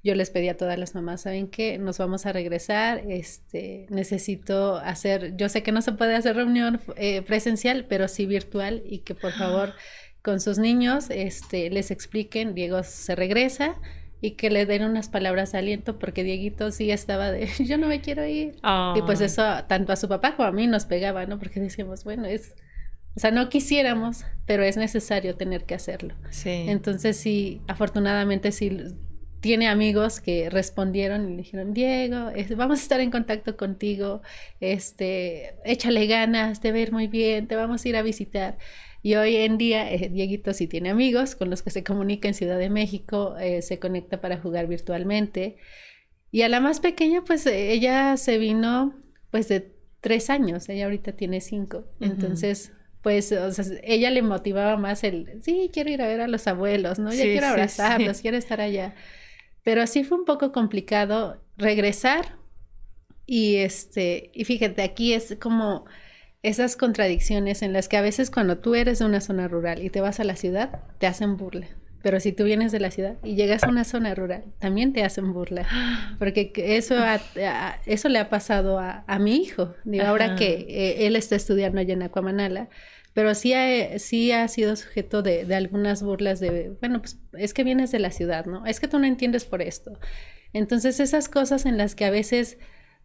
Yo les pedí a todas las mamás, ¿saben qué? Nos vamos a regresar, este, necesito hacer, yo sé que no se puede hacer reunión eh, presencial, pero sí virtual y que por favor con sus niños este, les expliquen, Diego se regresa, y que le den unas palabras de aliento porque Dieguito sí estaba de yo no me quiero ir y pues eso tanto a su papá como a mí nos pegaba no porque decíamos bueno es o sea no quisiéramos pero es necesario tener que hacerlo sí. Entonces sí afortunadamente sí tiene amigos que respondieron y le dijeron Diego vamos a estar en contacto contigo este échale ganas te ir muy bien te vamos a ir a visitar y hoy en día, eh, Dieguito sí tiene amigos con los que se comunica en Ciudad de México, eh, se conecta para jugar virtualmente. Y a la más pequeña, pues ella se vino pues de tres años, ella ahorita tiene cinco. Entonces, pues, o sea, ella le motivaba más el, sí, quiero ir a ver a los abuelos, ¿no? Ya quiero abrazarlos, quiero estar allá. Pero así fue un poco complicado regresar y este, y fíjate, aquí es como esas contradicciones en las que a veces cuando tú eres de una zona rural y te vas a la ciudad, te hacen burla. Pero si tú vienes de la ciudad y llegas a una zona rural, también te hacen burla. Porque eso, eso le ha pasado a, mi hijo. Digo, ahora que eh, él está estudiando allá en Acuamanala, pero sí ha, sí ha sido sujeto de, de, algunas burlas de, bueno, pues es que vienes de la ciudad, ¿no? Es que tú no entiendes por esto. Entonces esas cosas en las que a veces,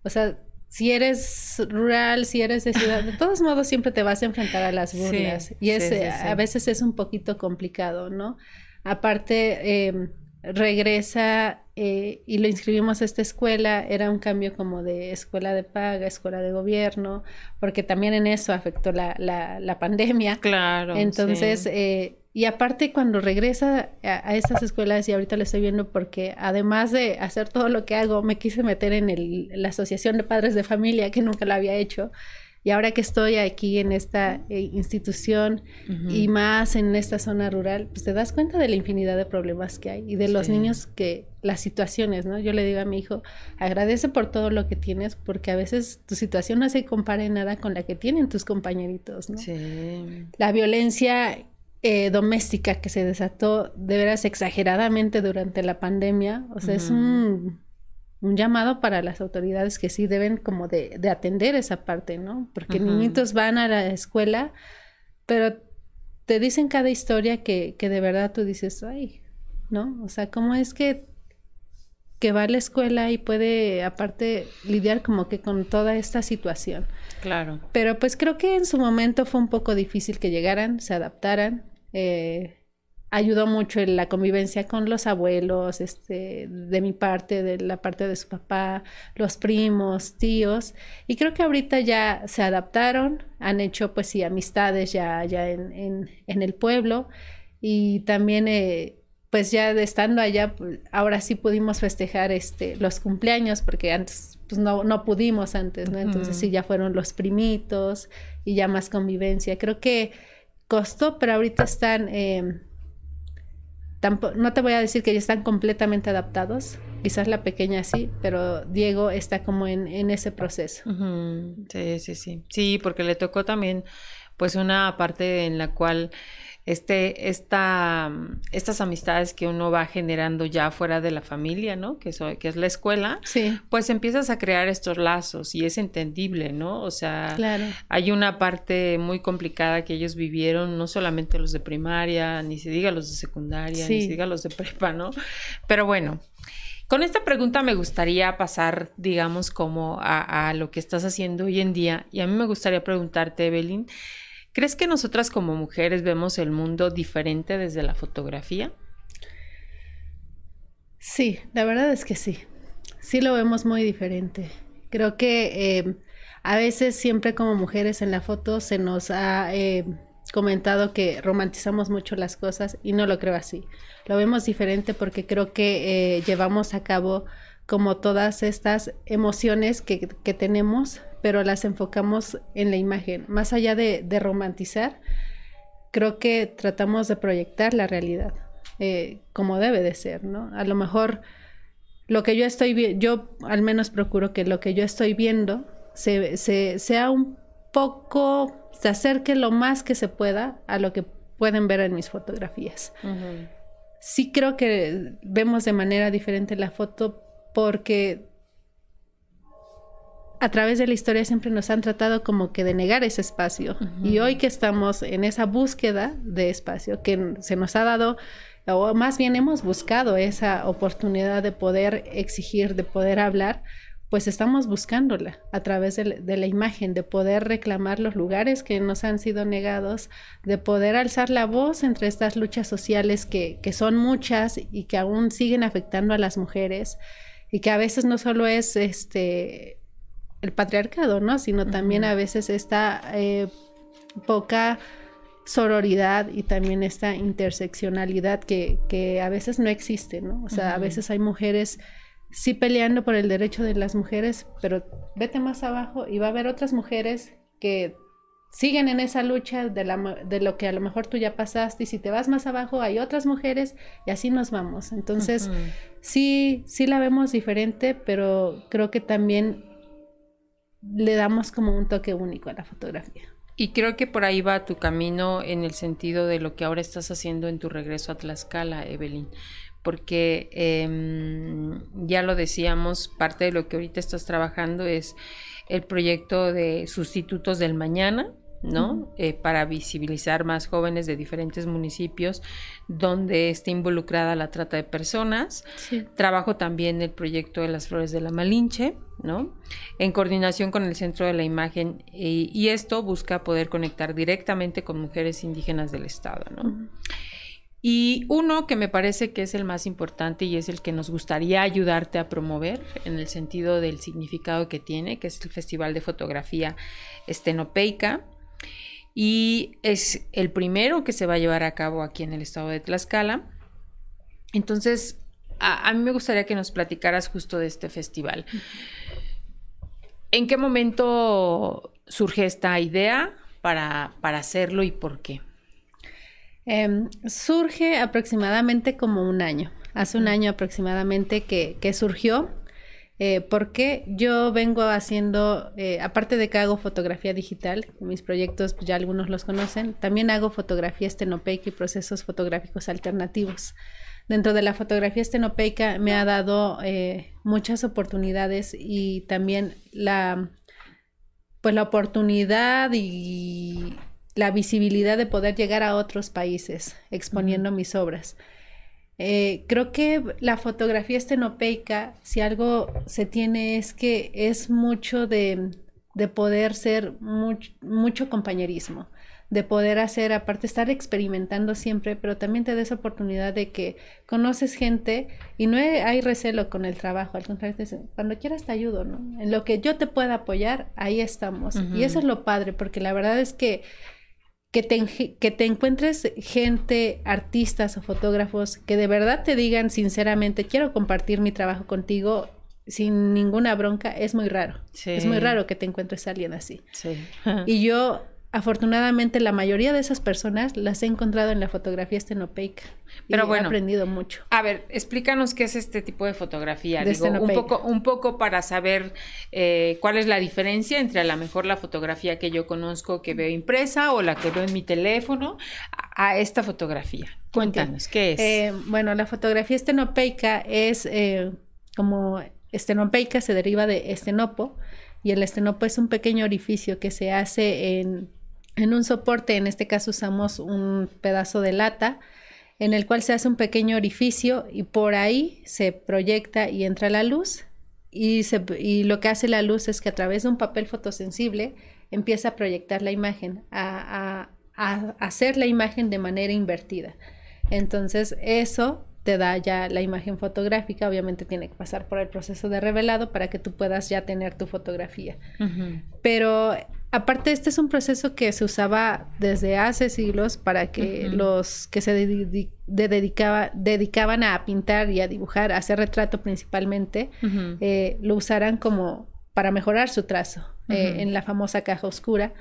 o sea, si eres rural, si eres de ciudad, de todos modos siempre te vas a enfrentar a las burlas. y es, a veces es un poquito complicado, ¿no? Aparte, em, regresa eh, y lo inscribimos a esta escuela, era un cambio como de escuela de paga, escuela de gobierno, porque también en eso afectó la, la, la pandemia. Claro. Entonces, eh, y aparte cuando regresa a, esas escuelas, y ahorita lo estoy viendo porque además de hacer todo lo que hago, me quise meter en el, la Asociación de Padres de Familia, que nunca lo había hecho. Y ahora que estoy aquí en esta eh, institución y más en esta zona rural, pues te das cuenta de la infinidad de problemas que hay y de los niños que, las situaciones, ¿no? Yo le digo a mi hijo, agradece por todo lo que tienes, porque a veces tu situación no se compara en nada con la que tienen tus compañeritos, ¿no? Sí. La violencia eh, doméstica que se desató de veras exageradamente durante la pandemia. O sea, es un, un, llamado para las autoridades que sí deben como de, de atender esa parte, ¿no? Porque niñitos van a la escuela, pero te dicen cada historia que, que de verdad tú dices, ay, ¿no? O sea, ¿cómo es que que va a la escuela y puede aparte lidiar como que con toda esta situación. Claro. Pero pues creo que en su momento fue un poco difícil que llegaran, se adaptaran, eh, ayudó mucho en la convivencia con los abuelos, este, de mi parte, de la parte de su papá, los primos, tíos, y creo que ahorita ya se adaptaron, han hecho pues sí amistades ya, ya en, en, el pueblo y también eh, pues ya estando allá, pues, ahora sí pudimos festejar este, los cumpleaños porque antes pues no, no pudimos antes, ¿no? Entonces sí ya fueron los primitos y ya más convivencia. Creo que costó, pero ahorita están... Eh, no te voy a decir que ya están completamente adaptados, quizás la pequeña sí, pero Diego está como en, en ese proceso. Sí, sí, sí. Sí, porque le tocó también pues una parte en la cual este, esta, estas amistades que uno va generando ya fuera de la familia, ¿no? Que, que es la escuela, sí. pues empiezas a crear estos lazos y es entendible, ¿no? O sea, claro. hay una parte muy complicada que ellos vivieron, no solamente los de primaria, ni se diga los de secundaria, ni se diga los de prepa, ¿no? Pero bueno, con esta pregunta me gustaría pasar, digamos, como a, a, lo que estás haciendo hoy en día. Y a mí me gustaría preguntarte, Evelyn, ¿Crees que nosotras como mujeres vemos el mundo diferente desde la fotografía? Sí, la verdad es que sí. Sí lo vemos muy diferente. Creo que eh, a veces siempre como mujeres en la foto se nos ha eh, comentado que romantizamos mucho las cosas y no lo creo así. Lo vemos diferente porque creo que eh, llevamos a cabo como todas estas emociones que, que tenemos pero las enfocamos en la imagen. Más allá de, romantizar, creo que tratamos de proyectar la realidad eh, como debe de ser, ¿no? A lo mejor lo que yo estoy viendo, yo al menos procuro que lo que yo estoy viendo se, sea un poco, se acerque lo más que se pueda a lo que pueden ver en mis fotografías. Sí creo que vemos de manera diferente la foto porque a través de la historia siempre nos han tratado como que de negar ese espacio. Y hoy que estamos en esa búsqueda de espacio, que se nos ha dado, o más bien hemos buscado esa oportunidad de poder exigir, de poder hablar, pues estamos buscándola a través de, la imagen, de poder reclamar los lugares que nos han sido negados, de poder alzar la voz entre estas luchas sociales que, que son muchas y que aún siguen afectando a las mujeres y que a veces no solo es este el patriarcado, ¿no? Sino también a veces esta eh, poca sororidad y también esta interseccionalidad que, que, a veces no existe, ¿no? O sea, a veces hay mujeres sí peleando por el derecho de las mujeres, pero vete más abajo y va a haber otras mujeres que siguen en esa lucha de, la, de lo que a lo mejor tú ya pasaste y si te vas más abajo hay otras mujeres y así nos vamos. Entonces, sí, sí la vemos diferente, pero creo que también le damos como un toque único a la fotografía. Y creo que por ahí va tu camino en el sentido de lo que ahora estás haciendo en tu regreso a Tlaxcala, Evelyn, porque em, ya lo decíamos, parte de lo que ahorita estás trabajando es el proyecto de sustitutos del mañana, ¿no? Eh, para visibilizar más jóvenes de diferentes municipios donde esté involucrada la trata de personas. Trabajo también el proyecto de las flores de la Malinche, ¿no? En coordinación con el Centro de la Imagen y, esto busca poder conectar directamente con mujeres indígenas del Estado, ¿no? Y uno que me parece que es el más importante y es el que nos gustaría ayudarte a promover en el sentido del significado que tiene, que es el Festival de Fotografía Estenopeica, y es el primero que se va a llevar a cabo aquí en el estado de Tlaxcala. Entonces, a, mí me gustaría que nos platicaras justo de este festival. ¿En qué momento surge esta idea para, hacerlo y por qué? Em, surge aproximadamente como un año. Hace un año aproximadamente que, que surgió eh, porque yo vengo haciendo, eh, aparte de que hago fotografía digital, mis proyectos pues, ya algunos los conocen, también hago fotografía estenopeica y procesos fotográficos alternativos. Dentro de la fotografía estenopeica me ha dado eh, muchas oportunidades y también la, pues la oportunidad y la visibilidad de poder llegar a otros países exponiendo mis obras. Eh, creo que la fotografía estenopeica, si algo se tiene es que es mucho de, poder ser mucho compañerismo, de poder hacer, aparte estar experimentando siempre, pero también te des oportunidad de que conoces gente y no hay recelo con el trabajo, al contrario, cuando quieras te ayudo, ¿no? En lo que yo te pueda apoyar, ahí estamos. Y eso es lo padre, porque la verdad es que que te, que te encuentres gente, artistas o fotógrafos que de verdad te digan sinceramente, quiero compartir mi trabajo contigo sin ninguna bronca, es muy raro. Es muy raro que te encuentres a alguien así. Sí. y yo afortunadamente la mayoría de esas personas las he encontrado en la fotografía estenopeica. Pero bueno, he aprendido mucho. A ver, explícanos qué es este tipo de fotografía. Digo, un poco, un poco para saber eh, cuál es la diferencia entre a lo mejor la fotografía que yo conozco, que veo impresa o la que veo en mi teléfono, a, esta fotografía. Cuéntanos, ¿qué es? Eh, bueno, la fotografía estenopeica es eh, como estenopeica se deriva de estenopo y el estenopo es un pequeño orificio que se hace en en un soporte, en este caso usamos un pedazo de lata en el cual se hace un pequeño orificio y por ahí se proyecta y entra la luz y, y lo que hace la luz es que a través de un papel fotosensible empieza a proyectar la imagen, a, a hacer la imagen de manera invertida. Entonces eso te da ya la imagen fotográfica, obviamente tiene que pasar por el proceso de revelado para que tú puedas ya tener tu fotografía. Pero aparte este es un proceso que se usaba desde hace siglos para que los que se dedicaba, dedicaban a pintar y a dibujar, a hacer retrato principalmente, eh, lo usaran como para mejorar su trazo eh, en la famosa caja oscura.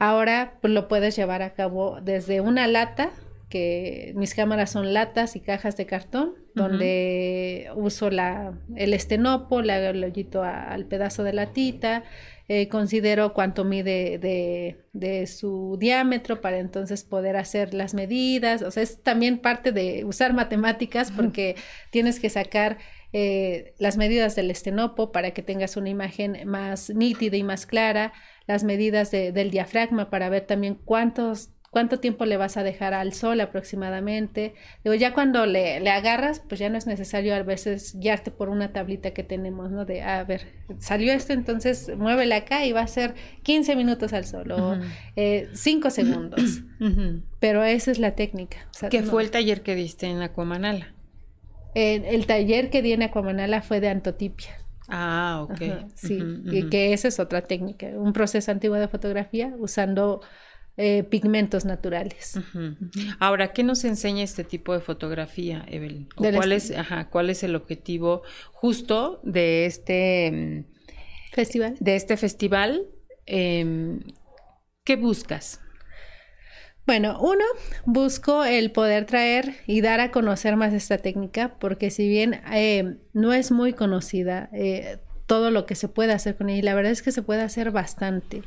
Ahora pues, lo puedes llevar a cabo desde una lata que mis cámaras son latas y cajas de cartón, donde uso la, el estenopo, le hago el hoyito al pedazo de latita, eh, considero cuánto mide de, de, su diámetro para entonces poder hacer las medidas, o sea, es también parte de usar matemáticas porque tienes que sacar eh, las medidas del estenopo para que tengas una imagen más nítida y más clara, las medidas del diafragma para ver también cuántos cuánto tiempo le vas a dejar al sol aproximadamente. Digo, ya cuando le, le, agarras, pues ya no es necesario a veces guiarte por una tablita que tenemos, ¿no? De, a ver, salió esto, entonces muévele acá y va a ser 15 minutos al sol o 5 eh, segundos. Pero esa es la técnica. ¿Qué fue el taller que diste en Aquamanala? el taller que di en Aquamanala fue de antotipia. Ah, ok. sí, y que esa es otra técnica, un proceso antiguo de fotografía usando eh, pigmentos naturales. Ahora, ¿qué nos enseña este tipo de fotografía, Evelyn? ¿Cuál, es, ajá, ¿Cuál es el objetivo justo de este mm, festival? De este festival. Em, ¿Qué buscas? Bueno, uno, busco el poder traer y dar a conocer más esta técnica, porque si bien eh, no es muy conocida, eh, todo lo que se puede hacer con ella, y la verdad es que se puede hacer bastante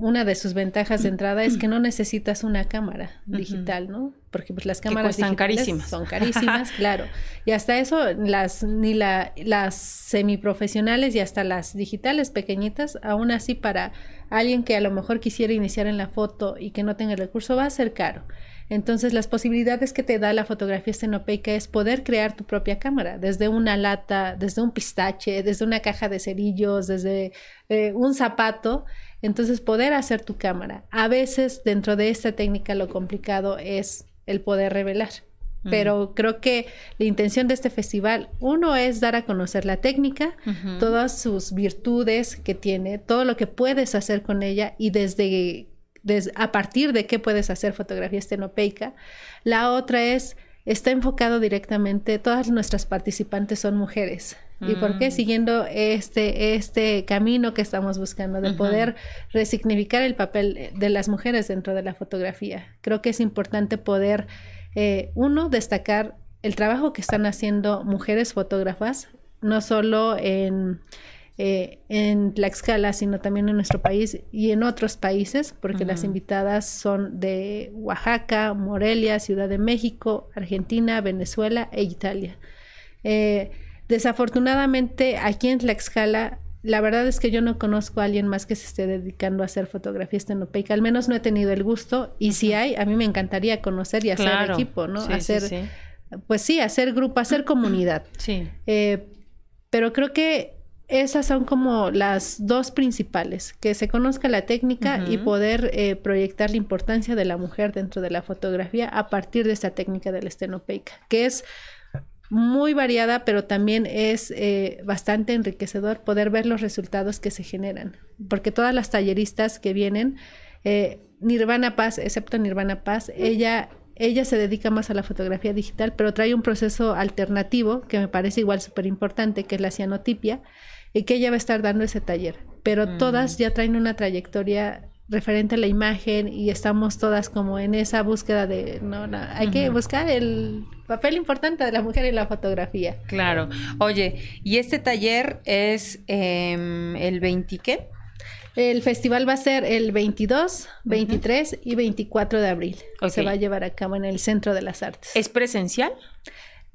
una de sus ventajas de entrada es que no necesitas una cámara digital, ¿no? Porque pues las cámaras están carísimas. son carísimas, claro. Y hasta eso las ni la, las semiprofesionales y hasta las digitales pequeñitas, aún así para alguien que a lo mejor quisiera iniciar en la foto y que no tenga el recurso va a ser caro. Entonces, las posibilidades que te da la fotografía estenopeica es poder crear tu propia cámara, desde una lata, desde un pistache, desde una caja de cerillos, desde eh, un zapato. Entonces, poder hacer tu cámara. A veces, dentro de esta técnica, lo complicado es el poder revelar. Pero creo que la intención de este festival, uno es dar a conocer la técnica, todas sus virtudes que tiene, todo lo que puedes hacer con ella y desde, a partir de qué puedes hacer fotografía estenopeica. La otra es, está enfocado directamente, todas nuestras participantes son mujeres. ¿Y por qué? Mm. Siguiendo este, este camino que estamos buscando de poder resignificar el papel de las mujeres dentro de la fotografía. Creo que es importante poder, eh, uno, destacar el trabajo que están haciendo mujeres fotógrafas, no solo en, eh, en Tlaxcala, sino también en nuestro país y en otros países, porque las invitadas son de Oaxaca, Morelia, Ciudad de México, Argentina, Venezuela e Italia. Eh, Desafortunadamente, aquí en Tlaxcala, la verdad es que yo no conozco a alguien más que se esté dedicando a hacer fotografía estenopeica. Al menos no he tenido el gusto. Y si hay, a mí me encantaría conocer y hacer equipo, ¿no? hacer, pues sí, hacer grupo, hacer comunidad. Sí. Eh, pero creo que esas son como las dos principales, que se conozca la técnica y poder eh, proyectar la importancia de la mujer dentro de la fotografía a partir de esta técnica de la estenopeica, que es muy variada, pero también es eh, bastante enriquecedor poder ver los resultados que se generan, porque todas las talleristas que vienen, eh, Nirvana Paz, excepto Nirvana Paz, ella ella se dedica más a la fotografía digital, pero trae un proceso alternativo que me parece igual súper importante, que es la cianotipia, y que ella va a estar dando ese taller. Pero mm. todas ya traen una trayectoria referente a la imagen y estamos todas como en esa búsqueda de, no, hay que buscar el papel importante de la mujer en la fotografía. Claro. Oye, ¿y este taller es em, el 20 qué? El festival va a ser el 22, 23 y 24 de abril. Se va a llevar a cabo en el Centro de las Artes. ¿Es presencial?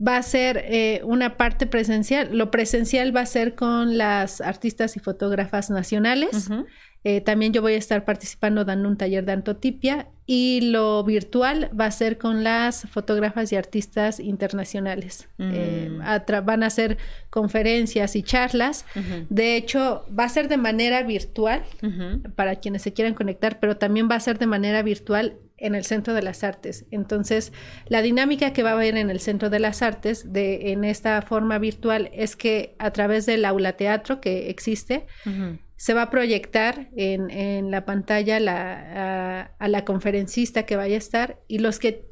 va a ser eh, una parte presencial. Lo presencial va a ser con las artistas y fotógrafas nacionales. Eh, también yo voy a estar participando dando un taller de antotipia y lo virtual va a ser con las fotógrafas y artistas internacionales. Eh, mm. van a hacer conferencias y charlas. De hecho, va a ser de manera virtual para quienes se quieran conectar, pero también va a ser de manera virtual en el Centro de las Artes. Entonces, la dinámica que va a haber en el Centro de las Artes de, en esta forma virtual es que a través del aula teatro que existe, se va a proyectar en, la pantalla la, a, la conferencista que vaya a estar y los que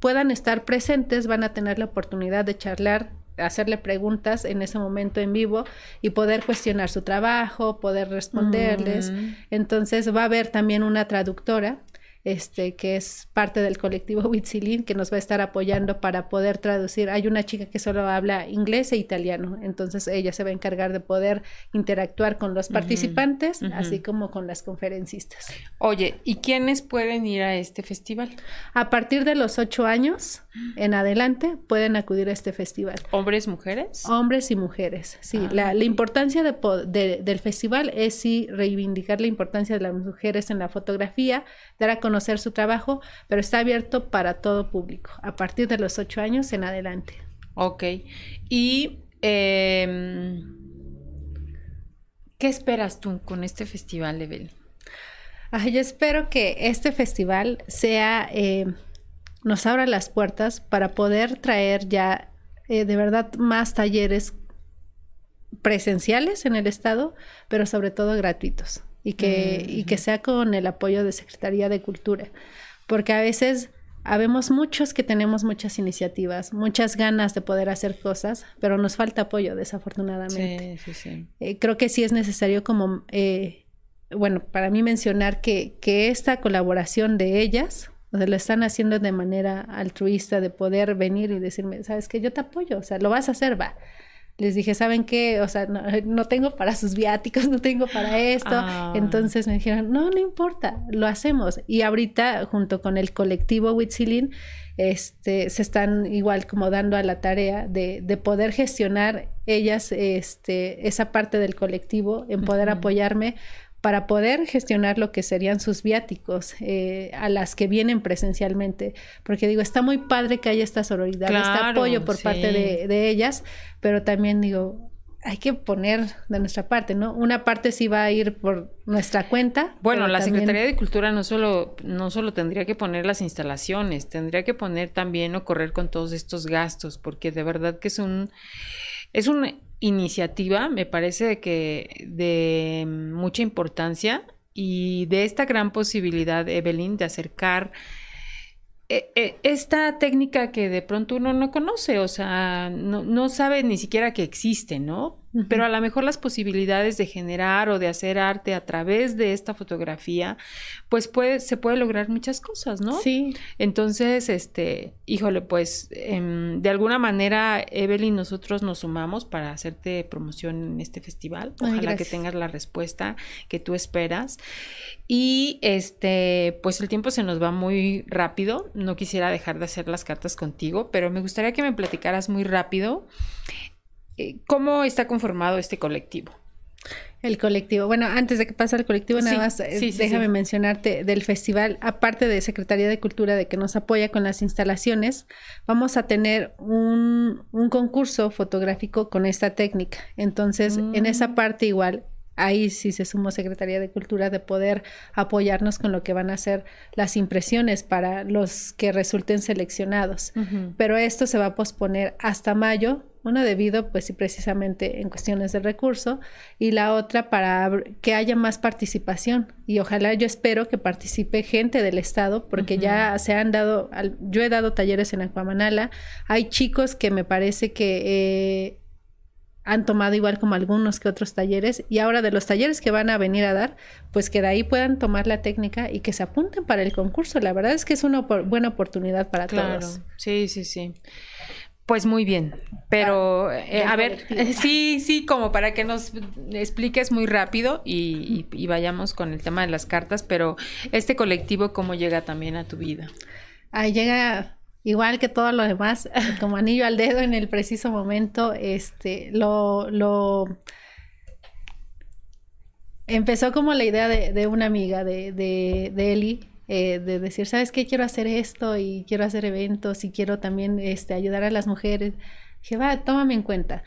puedan estar presentes van a tener la oportunidad de charlar hacerle preguntas en ese momento en vivo y poder cuestionar su trabajo, poder responderles. Mm. Entonces va a haber también una traductora este, que es parte del colectivo Witzilin, que nos va a estar apoyando para poder traducir. Hay una chica que solo habla inglés e italiano, entonces ella se va a encargar de poder interactuar con los participantes, así como con las conferencistas. Oye, ¿y quiénes pueden ir a este festival? A partir de los ocho años en adelante pueden acudir a este festival. ¿Hombres, mujeres? Hombres y mujeres, sí. Ah, la, la, importancia de, del festival es sí reivindicar la importancia de las mujeres en la fotografía, dar a conocer su trabajo, pero está abierto para todo público, a partir de los ocho años en adelante. Ok. ¿Y em, qué esperas tú con este festival, Evel? yo espero que este festival sea, em, nos abra las puertas para poder traer ya eh, de verdad más talleres presenciales en el estado, pero sobre todo gratuitos y que, y que sea con el apoyo de Secretaría de Cultura, porque a veces habemos muchos que tenemos muchas iniciativas, muchas ganas de poder hacer cosas, pero nos falta apoyo, desafortunadamente. Sí, sí, sí. Eh, creo que sí es necesario como, eh, bueno, para mí mencionar que, que esta colaboración de ellas, o sea, lo están haciendo de manera altruista, de poder venir y decirme, sabes que yo te apoyo, o sea, lo vas a hacer, va les dije, ¿saben qué? O sea, no, tengo para sus viáticos, no tengo para esto. Ah. Entonces me dijeron, no, no importa, lo hacemos. Y ahorita, junto con el colectivo Witzilin, este, se están igual como dando a la tarea de, de poder gestionar ellas este, esa parte del colectivo, en poder apoyarme para poder gestionar lo que serían sus viáticos eh, a las que vienen presencialmente. Porque digo, está muy padre que haya esta sororidad, este apoyo por parte de, ellas, pero también digo, hay que poner de nuestra parte, ¿no? Una parte sí va a ir por nuestra cuenta. Bueno, la Secretaría de Cultura no solo, no solo tendría que poner las instalaciones, tendría que poner también o correr con todos estos gastos, porque de verdad que es un, es un iniciativa, me parece que de mucha importancia y de esta gran posibilidad, Evelyn, de acercar eh, eh, esta técnica que de pronto uno no conoce, o sea, no, no sabe ni siquiera que existe, ¿no? Pero a lo mejor las posibilidades de generar o de hacer arte a través de esta fotografía, pues puede, se puede lograr muchas cosas, ¿no? Sí. Entonces, este, híjole, pues em, de alguna manera, Evelyn, nosotros nos sumamos para hacerte promoción en este festival. Ojalá que tengas la respuesta que tú esperas. Y este, pues el tiempo se nos va muy rápido. No quisiera dejar de hacer las cartas contigo, pero me gustaría que me platicaras muy rápido ¿Cómo está conformado este colectivo? El colectivo. Bueno, antes de que pase al colectivo, nada más eh, déjame mencionarte del festival, aparte de Secretaría de Cultura de que nos apoya con las instalaciones, vamos a tener un, un concurso fotográfico con esta técnica. Entonces, en esa mm. parte igual, ahí sí se sumó Secretaría de Cultura de poder apoyarnos con lo que van a ser las impresiones para los que resulten seleccionados. Pero esto se va a posponer hasta mayo, una debido pues sí precisamente en cuestiones de recurso y la otra para que haya más participación. Y ojalá yo espero que participe gente del estado porque ya se han dado, yo he dado talleres en Acuamanala, hay chicos que me parece que... Eh, han tomado igual como algunos que otros talleres y ahora de los talleres que van a venir a dar, pues que de ahí puedan tomar la técnica y que se apunten para el concurso. La verdad es que es una buena oportunidad para claro. todos. Sí, sí, sí. Pues muy bien, pero ah, eh, a ver, sí, sí, como para que nos expliques muy rápido y, y, vayamos con el tema de las cartas, pero este colectivo, ¿cómo llega también a tu vida? Ahí llega igual que todo lo demás, como anillo al dedo en el preciso momento, este, lo, lo empezó como la idea de, una amiga de, de, de Eli, eh, de decir, ¿sabes qué? Quiero hacer esto y quiero hacer eventos y quiero también este, ayudar a las mujeres. Dije, va, tómame en cuenta.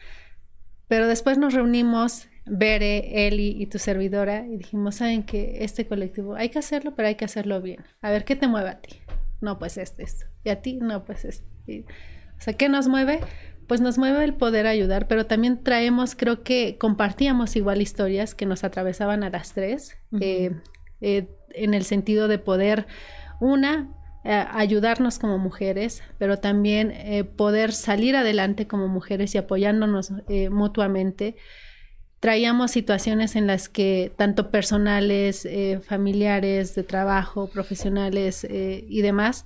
Pero después nos reunimos, Bere, Eli y tu servidora, y dijimos, ¿saben qué? Este colectivo hay que hacerlo, pero hay que hacerlo bien. A ver, ¿qué te mueve a ti? No, pues este, esto. Y a ti, no, pues esto. o sea, ¿qué nos mueve? Pues nos mueve el poder ayudar, pero también traemos, creo que compartíamos igual historias que nos atravesaban a las tres, eh, eh, en el sentido de poder, una, eh, ayudarnos como mujeres, pero también poder salir adelante como mujeres y apoyándonos mutuamente traíamos situaciones en las que tanto personales, eh, familiares, de trabajo, profesionales eh, y demás,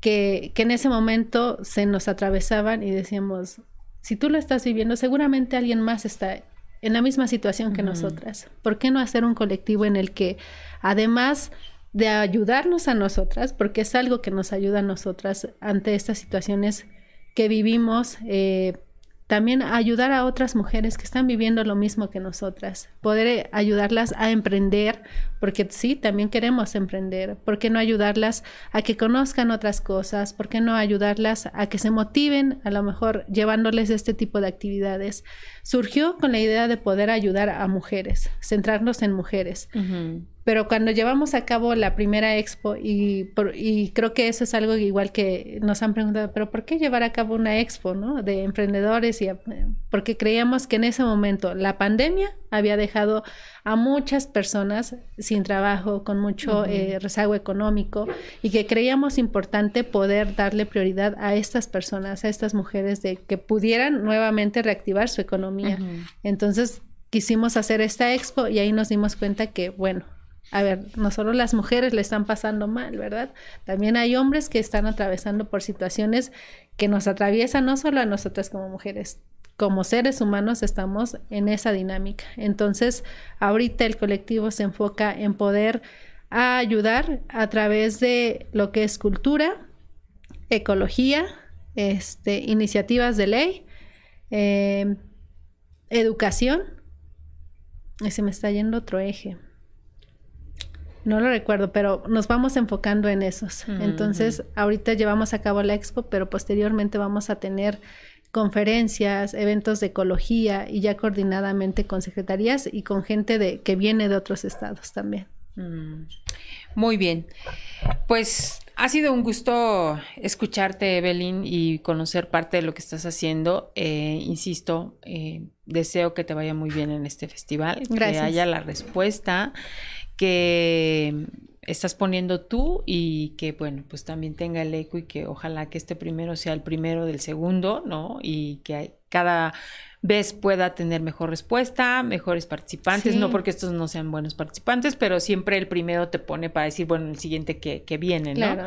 que, que, en ese momento se nos atravesaban y decíamos, si tú lo estás viviendo, seguramente alguien más está en la misma situación que nosotras. ¿Por qué no hacer un colectivo en el que además de ayudarnos a nosotras, porque es algo que nos ayuda a nosotras ante estas situaciones que vivimos, eh, también ayudar a otras mujeres que están viviendo lo mismo que nosotras, poder eh, ayudarlas a emprender, porque sí, también queremos emprender, ¿por qué no ayudarlas a que conozcan otras cosas? ¿Por qué no ayudarlas a que se motiven, a lo mejor llevándoles este tipo de actividades? Surgió con la idea de poder ayudar a mujeres, centrarnos en mujeres. Pero cuando llevamos a cabo la primera expo, y, y creo que eso es algo igual que nos han preguntado, pero ¿por qué llevar a cabo una expo ¿no? de emprendedores? Y, porque creíamos que en ese momento la pandemia había dejado a muchas personas sin trabajo, con mucho eh, rezago económico, y que creíamos importante poder darle prioridad a estas personas, a estas mujeres, de que pudieran nuevamente reactivar su economía. Entonces quisimos hacer esta expo y ahí nos dimos cuenta que, bueno, a ver, no solo las mujeres le están pasando mal, ¿verdad? También hay hombres que están atravesando por situaciones que nos atraviesan no solo a nosotras como mujeres, como seres humanos estamos en esa dinámica. Entonces, ahorita el colectivo se enfoca en poder ayudar a través de lo que es cultura, ecología, este, iniciativas de ley, eh, educación. Se me está yendo otro eje. No lo recuerdo, pero nos vamos enfocando en esos. Entonces, ahorita llevamos a cabo la expo, pero posteriormente vamos a tener conferencias, eventos de ecología y ya coordinadamente con secretarías y con gente de, que viene de otros estados también. Mm. Muy bien. Pues ha sido un gusto escucharte, Evelyn, y conocer parte de lo que estás haciendo. Eh, insisto, eh, deseo que te vaya muy bien en este festival, que haya la respuesta que estás poniendo tú y que, bueno, pues también tenga el eco y que ojalá que este primero sea el primero del segundo, ¿no? Y que cada vez pueda tener mejor respuesta, mejores participantes, no porque estos no sean buenos participantes, pero siempre el primero te pone para decir, bueno, el siguiente que, que viene, ¿no?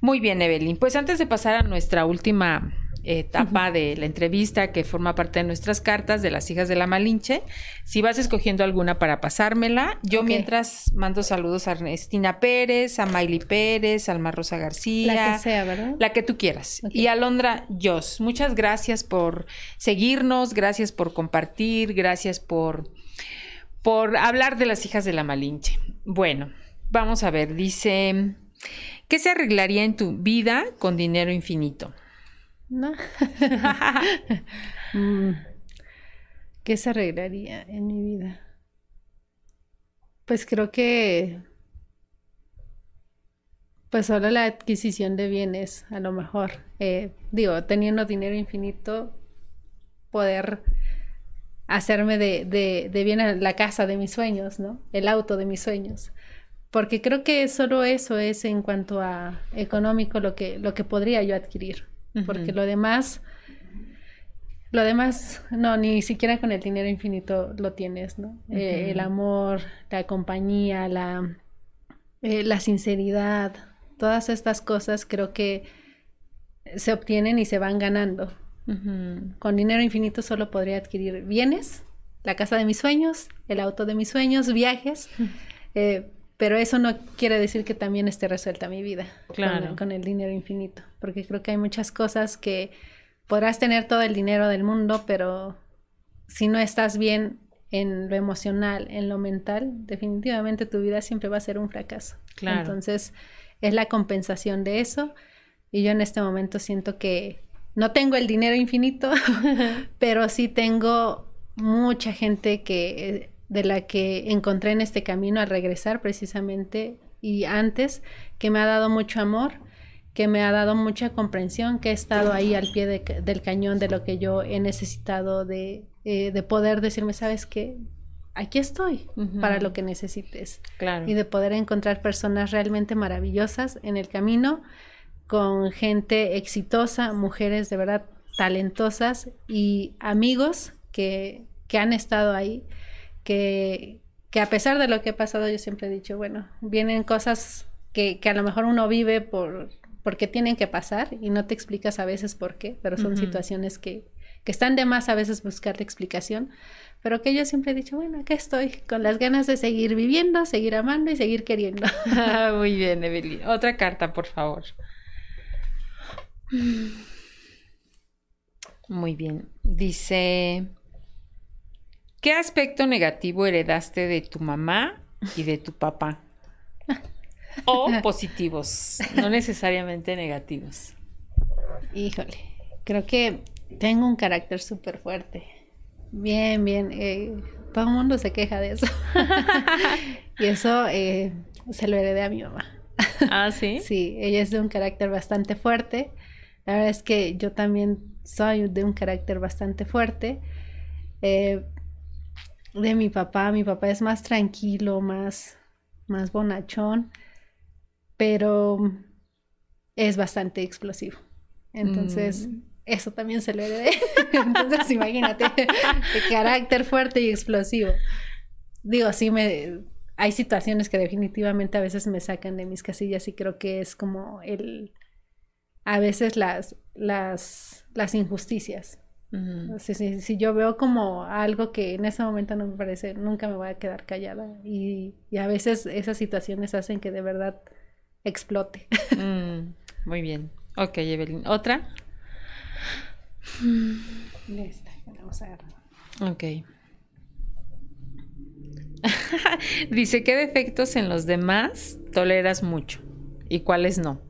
Muy bien, Evelyn. Pues antes de pasar a nuestra última etapa de la entrevista que forma parte de nuestras cartas de las hijas de la Malinche. Si vas escogiendo alguna para pasármela, yo mientras mando saludos a Ernestina Pérez, a Miley Pérez, a Alma Rosa García. La que sea, ¿verdad? La que tú quieras. Y a Londra Jos. Muchas gracias por seguirnos, gracias por compartir, gracias por por hablar de las hijas de la Malinche. Bueno, vamos a ver, dice, ¿qué se arreglaría en tu vida con dinero infinito? No. Mm, ¿Qué se arreglaría en mi vida? Pues creo que pues solo la adquisición de bienes, a lo mejor. Eh, digo, teniendo dinero infinito, poder hacerme de, de, de bien la casa de mis sueños, ¿no? El auto de mis sueños. Porque creo que solo eso es en cuanto a económico lo que, lo que podría yo adquirir. Porque lo demás, lo demás, no, ni siquiera con el dinero infinito lo tienes, ¿no? Eh, el amor, la compañía, la, eh, la sinceridad, todas estas cosas creo que se obtienen y se van ganando. Con dinero infinito solo podría adquirir bienes, la casa de mis sueños, el auto de mis sueños, viajes, eh, pero eso no quiere decir que también esté resuelta mi vida con, con, el dinero infinito, porque creo que hay muchas cosas que podrás tener todo el dinero del mundo, pero si no estás bien en lo emocional, en lo mental, definitivamente tu vida siempre va a ser un fracaso. Entonces, es la compensación de eso. Y yo en este momento siento que no tengo el dinero infinito, pero sí tengo mucha gente que de la que encontré en este camino al regresar precisamente y antes que me ha dado mucho amor, que me ha dado mucha comprensión, que he estado ahí al pie del cañón de lo que yo he necesitado de, eh, de poder decirme, sabes qué, aquí estoy para lo que necesites. Claro. Y de poder encontrar personas realmente maravillosas en el camino, con gente exitosa, mujeres de verdad talentosas y amigos que, que han estado ahí, que, que, a pesar de lo que ha pasado, yo siempre he dicho, bueno, vienen cosas que, que a lo mejor uno vive por porque tienen que pasar y no te explicas a veces por qué, pero son situaciones que, que están de más a veces buscar explicación, pero que yo siempre he dicho, bueno, acá estoy, con las ganas de seguir viviendo, seguir amando y seguir queriendo. Muy bien, Evelyn. Otra carta, por favor. Muy bien. Dice, ¿qué aspecto negativo heredaste de tu mamá y de tu papá? O positivos, no necesariamente negativos. Híjole, creo que tengo un carácter súper fuerte. Bien, bien. Eh, todo el mundo se queja de eso. y eso eh, se lo heredé a mi mamá. Ah, sí. sí, ella es de un carácter bastante fuerte. La verdad es que yo también soy de un carácter bastante fuerte. Eh, de mi papá, mi papá es más tranquilo, más, más bonachón, pero es bastante explosivo. Entonces, mm eso también se lo heredé. Entonces, imagínate, de carácter fuerte y explosivo. Digo, sí me hay situaciones que definitivamente a veces me sacan de mis casillas y creo que es como el a veces las las las injusticias. Si, yo veo como algo que en ese momento no me parece, nunca me voy a quedar callada. Y, a veces esas situaciones hacen que de verdad explote. Mm, muy bien. Ok, Evelyn. ¿Otra? Esta, vamos a agarrar. Ok. Dice, ¿qué defectos en los demás toleras mucho? ¿Y cuáles no?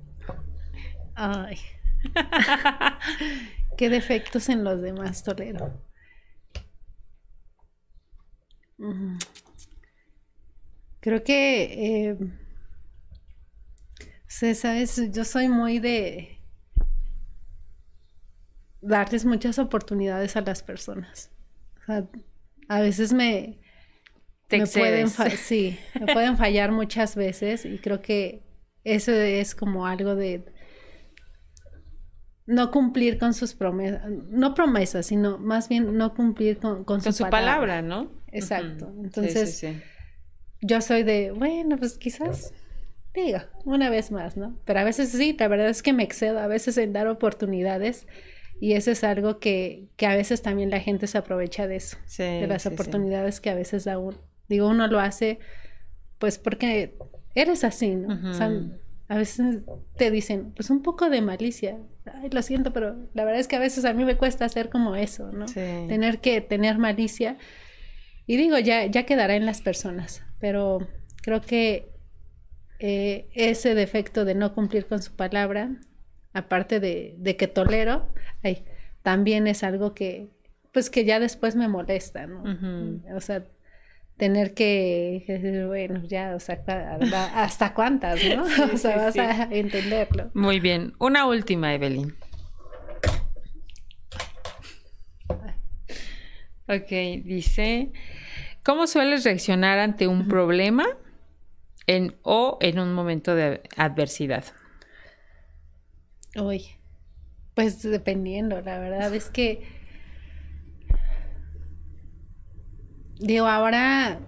Ay. ¿Qué defectos en los demás tolero? Creo que, eh, sabes, yo soy muy de, darles muchas oportunidades a las personas. a veces me, pueden sí, me pueden fallar muchas veces y creo que eso es como algo de no cumplir con sus promesas, no promesas, sino más bien no cumplir con, con, su, palabra. ¿no? Exacto. Entonces, yo soy de, bueno, pues quizás diga una vez más, ¿no? Pero a veces sí, la verdad es que me excedo a veces en dar oportunidades y eso es algo que, que, a veces también la gente se aprovecha de eso, de las oportunidades que a veces da uno. Digo, uno lo hace pues porque eres así, ¿no? O sea, a veces te dicen, pues un poco de malicia. Ay, lo siento, pero la verdad es que a veces a mí me cuesta hacer como eso, ¿no? Tener que tener malicia. Y digo, ya, ya quedará en las personas, pero creo que eh, ese defecto de no cumplir con su palabra, aparte de, de que tolero, ay, también es algo que, pues que ya después me molesta, ¿no? O sea, tener que, bueno, ya, o sea, hasta cuántas, ¿no? o sea, vas a entenderlo. Muy bien. Una última, Evelyn. Ok, dice, ¿cómo sueles reaccionar ante un problema en, o en un momento de adversidad? Uy, pues dependiendo, la verdad es que digo, ahora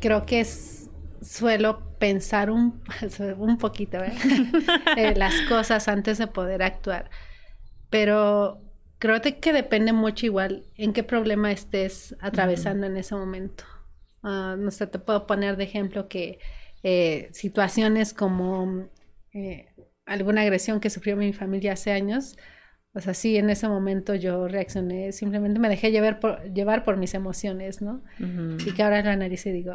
creo que es, suelo pensar un, un poquito ¿eh? eh, las cosas antes de poder actuar, pero creo que depende mucho igual en qué problema estés atravesando en ese momento. Ah, no sé, te puedo poner de ejemplo que eh, situaciones como alguna agresión que sufrió mi familia hace años, o sea, sí, en ese momento yo reaccioné, simplemente me dejé llevar por, llevar por mis emociones, ¿no? Y que ahora lo analice y digo,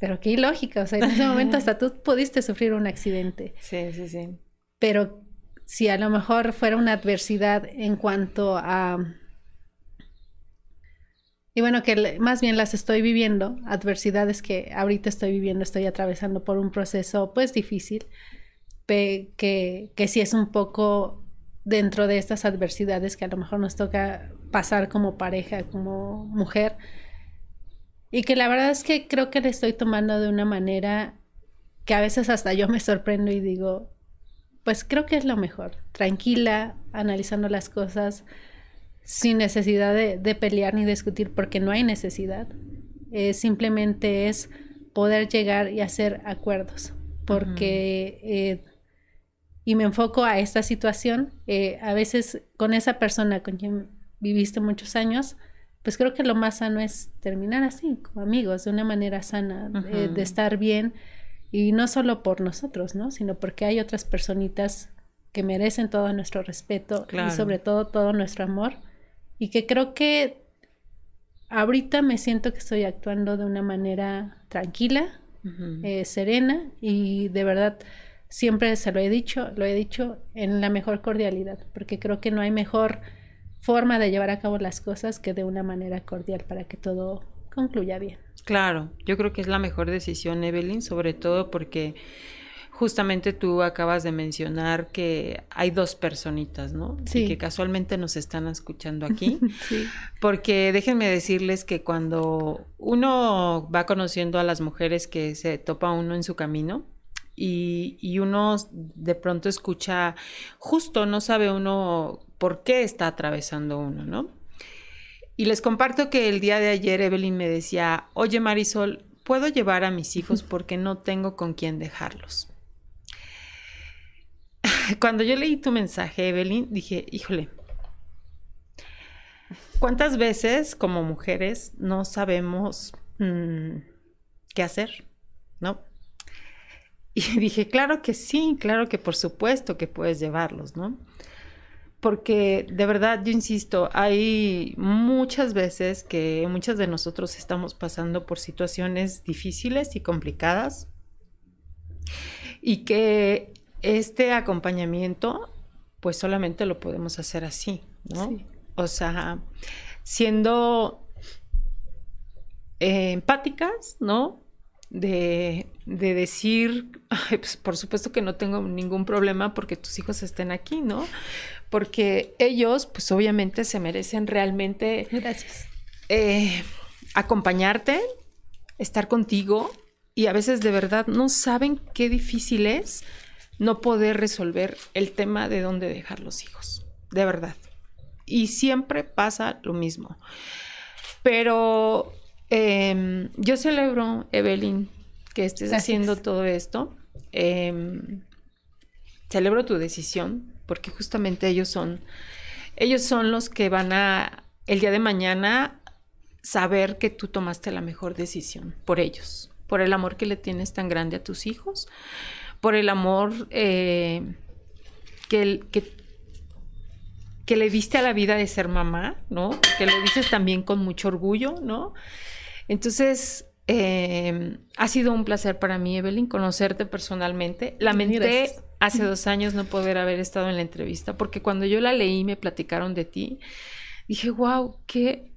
pero qué ilógica, o sea, en ese momento hasta tú pudiste sufrir un accidente. Sí, sí, sí. Pero si a lo mejor fuera una adversidad en cuanto a... Y bueno, que más bien las estoy viviendo, adversidades que ahorita estoy viviendo, estoy atravesando por un proceso pues difícil, que, que sí es un poco dentro de estas adversidades que a lo mejor nos toca pasar como pareja, como mujer. Y que la verdad es que creo que le estoy tomando de una manera que a veces hasta yo me sorprendo y digo, pues creo que es lo mejor, tranquila, analizando las cosas sin necesidad de, pelear ni discutir, porque no hay necesidad. simplemente es poder llegar y hacer acuerdos, porque eh, y me enfoco a esta situación, eh, a veces con esa persona con quien viviste muchos años, pues creo que lo más sano es terminar así, como amigos, de una manera sana, de estar bien, y no solo por nosotros, ¿no? Sino porque hay otras personitas que merecen todo nuestro respeto y sobre todo todo nuestro amor, y que creo que ahorita me siento que estoy actuando de una manera tranquila, eh, serena, y de verdad siempre se lo he dicho, lo he dicho en la mejor cordialidad, porque creo que no hay mejor forma de llevar a cabo las cosas que de una manera cordial para que todo concluya bien. Claro, yo creo que es la mejor decisión, Evelyn, sobre todo porque justamente tú acabas de mencionar que hay dos personitas, ¿no? Sí. Y que casualmente nos están escuchando aquí. sí. Porque déjenme decirles que cuando uno va conociendo a las mujeres que se topa uno en su camino, y, uno de pronto escucha, justo no sabe uno por qué está atravesando uno, ¿no? Y les comparto que el día de ayer Evelyn me decía, oye Marisol, ¿puedo llevar a mis hijos porque no tengo con quién dejarlos? Cuando yo leí tu mensaje, Evelyn, dije, híjole, ¿cuántas veces como mujeres no sabemos mm, qué hacer? ¿No? Y dije, claro que sí, claro que por supuesto que puedes llevarlos, ¿no? Porque de verdad, yo insisto, hay muchas veces que muchas de nosotros estamos pasando por situaciones difíciles y complicadas y que este acompañamiento, pues solamente lo podemos hacer así, ¿no? O sea, siendo eh, empáticas, ¿no? de, de decir, pues por supuesto que no tengo ningún problema porque tus hijos estén aquí, ¿no? Porque ellos, pues obviamente se merecen realmente... Gracias. Eh, acompañarte, estar contigo y a veces de verdad no saben qué difícil es no poder resolver el tema de dónde dejar los hijos, de verdad. Y siempre pasa lo mismo. Pero Em, yo celebro, Evelyn, que estés haciendo todo esto. Em, celebro tu decisión, porque justamente ellos son, ellos son los que van a, el día de mañana, saber que tú tomaste la mejor decisión por ellos, por el amor que le tienes tan grande a tus hijos, por el amor eh, que, que que le diste a la vida de ser mamá, ¿no? Que lo dices también con mucho orgullo, ¿no? Entonces, eh, ha sido un placer para mí, Evelyn, conocerte personalmente. Lamenté hace dos años no poder haber estado en la entrevista, porque cuando yo la leí y me platicaron de ti, dije, wow, qué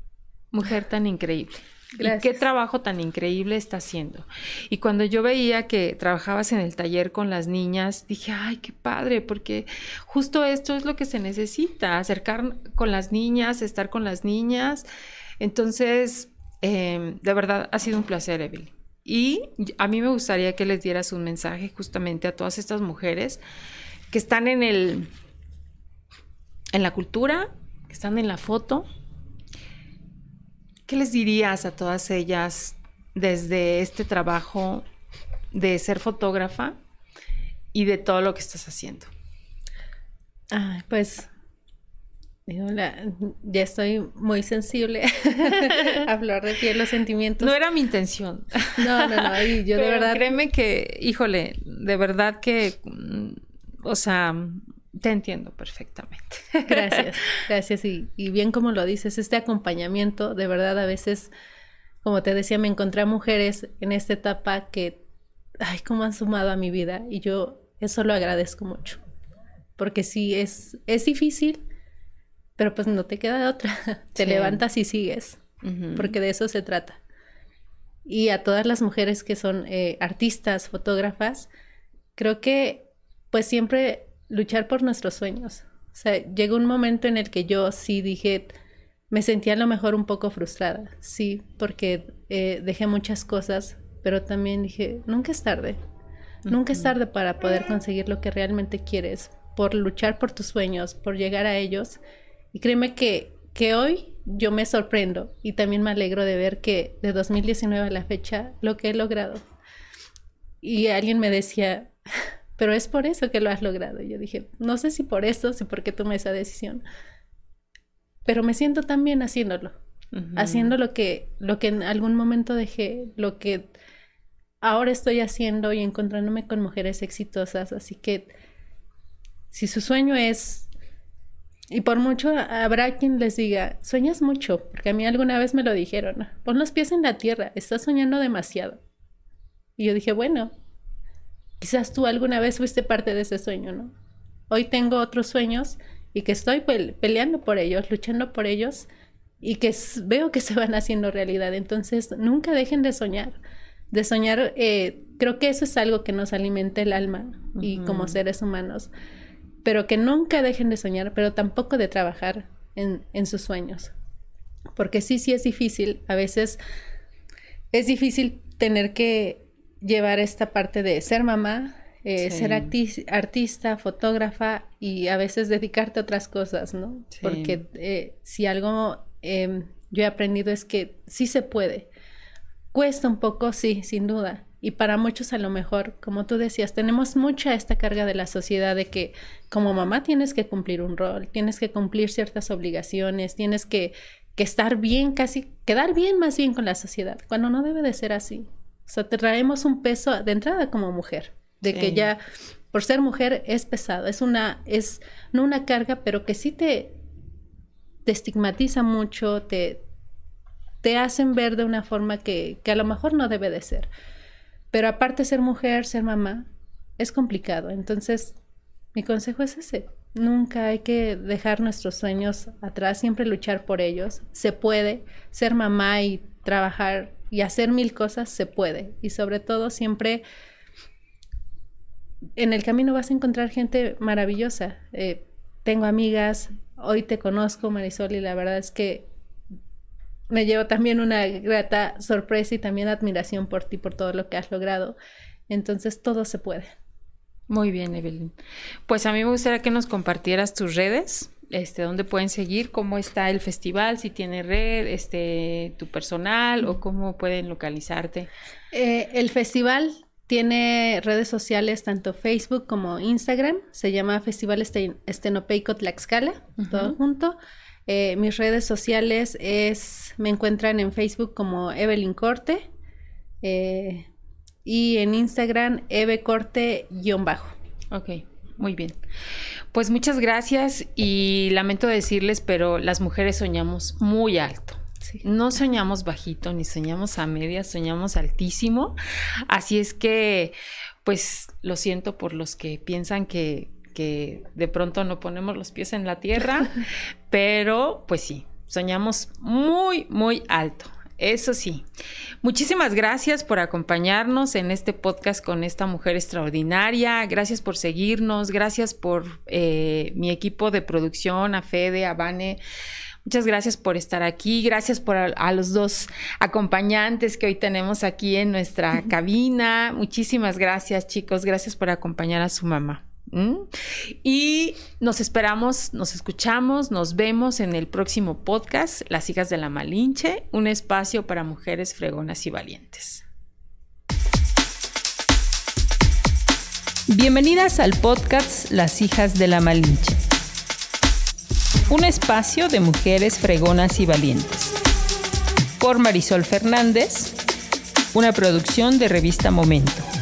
mujer tan increíble. Y qué trabajo tan increíble está haciendo. Y cuando yo veía que trabajabas en el taller con las niñas, dije, ay, qué padre, porque justo esto es lo que se necesita, acercar con las niñas, estar con las niñas. Entonces, em, de verdad, ha sido un placer, Evelyn. Y a mí me gustaría que les dieras un mensaje justamente a todas estas mujeres que están en el en la cultura, que están en la foto, ¿Qué les dirías a todas ellas desde este trabajo de ser fotógrafa y de todo lo que estás haciendo? pues ya estoy muy sensible a hablar de piel los sentimientos. No era mi intención. No, no, no. yo de verdad. Créeme que, híjole, de verdad que, o sea, te entiendo perfectamente. Gracias, gracias. Y, bien como lo dices, este acompañamiento, de verdad a veces, como te decía, me encontré a mujeres en esta etapa que, ay, cómo han sumado a mi vida y yo eso lo agradezco mucho. Porque sí, es, es difícil, pero pues no te queda otra. te levantas y sigues, porque de eso se trata. Y a todas las mujeres que son eh, artistas, fotógrafas, creo que pues siempre luchar por nuestros sueños. O sea, llegó un momento en el que yo sí dije, me sentía a lo mejor un poco frustrada, sí, porque eh, dejé muchas cosas, pero también dije, nunca es tarde, nunca es tarde para poder conseguir lo que realmente quieres, por luchar por tus sueños, por llegar a ellos. Y créeme que, que hoy yo me sorprendo y también me alegro de ver que de 2019 a la fecha lo que he logrado. Y alguien me decía, pero es por eso que lo has logrado. yo dije, no sé si por eso, si por qué tomé esa decisión, pero me siento tan bien haciéndolo, haciendo lo que, lo que en algún momento dejé, lo que ahora estoy haciendo y encontrándome con mujeres exitosas. Así que si su sueño es, y por mucho habrá quien les diga, sueñas mucho, porque a mí alguna vez me lo dijeron, pon los pies en la tierra, estás soñando demasiado. Y yo dije, bueno, Quizás tú alguna vez fuiste parte de ese sueño, ¿no? Hoy tengo otros sueños y que estoy peleando por ellos, luchando por ellos y que veo que se van haciendo realidad. Entonces, nunca dejen de soñar. De soñar, eh, creo que eso es algo que nos alimenta el alma y como seres humanos. Pero que nunca dejen de soñar, pero tampoco de trabajar en, en sus sueños. Porque sí, sí es difícil. A veces es difícil tener que llevar esta parte de ser mamá, eh, ser artista, fotógrafa y a veces dedicarte a otras cosas, ¿no? Porque eh, si algo em, yo he aprendido es que sí se puede. Cuesta un poco, sí, sin duda. Y para muchos a lo mejor, como tú decías, tenemos mucha esta carga de la sociedad de que como mamá tienes que cumplir un rol, tienes que cumplir ciertas obligaciones, tienes que, que estar bien, casi, quedar bien más bien con la sociedad, cuando no debe de ser así. O sea, te traemos un peso de entrada como mujer, de que ya por ser mujer es pesado, es una, es no una carga, pero que sí te, te estigmatiza mucho, te, te hacen ver de una forma que, que a lo mejor no debe de ser. Pero aparte ser mujer, ser mamá, es complicado. Entonces, mi consejo es ese. Nunca hay que dejar nuestros sueños atrás, siempre luchar por ellos. Se puede ser mamá y trabajar y hacer mil cosas se puede. Y sobre todo siempre en el camino vas a encontrar gente maravillosa. Eh, tengo amigas, hoy te conozco Marisol y la verdad es que me llevo también una grata sorpresa y también admiración por ti, por todo lo que has logrado. Entonces todo se puede. Muy bien, Evelyn. Pues a mí me gustaría que nos compartieras tus redes este, dónde pueden seguir, cómo está el festival, si tiene red, este, tu personal o cómo pueden localizarte. Eh, el festival tiene redes sociales, tanto Facebook como Instagram. Se llama Festival Estenopeico Tlaxcala, todo junto. Eh, mis redes sociales es, me encuentran en Facebook como Evelyn Corte eh, y en Instagram Eve Corte-bajo. Ok. muy bien. Pues muchas gracias y lamento decirles, pero las mujeres soñamos muy alto. No soñamos bajito ni soñamos a media, soñamos altísimo. Así es que, pues lo siento por los que piensan que, que de pronto no ponemos los pies en la tierra, pero pues sí, soñamos muy, muy alto. Eso sí. Muchísimas gracias por acompañarnos en este podcast con esta mujer extraordinaria. Gracias por seguirnos. Gracias por eh, mi equipo de producción, a Fede, a Vane. Muchas gracias por estar aquí. Gracias por a, los dos acompañantes que hoy tenemos aquí en nuestra cabina. Muchísimas gracias, chicos. Gracias por acompañar a su mamá. Y nos esperamos, nos escuchamos, nos vemos en el próximo podcast, Las hijas de la Malinche, un espacio para mujeres fregonas y valientes. Bienvenidas al podcast Las hijas de la Malinche, un espacio de mujeres fregonas y valientes. Por Marisol Fernández, una producción de revista Momento.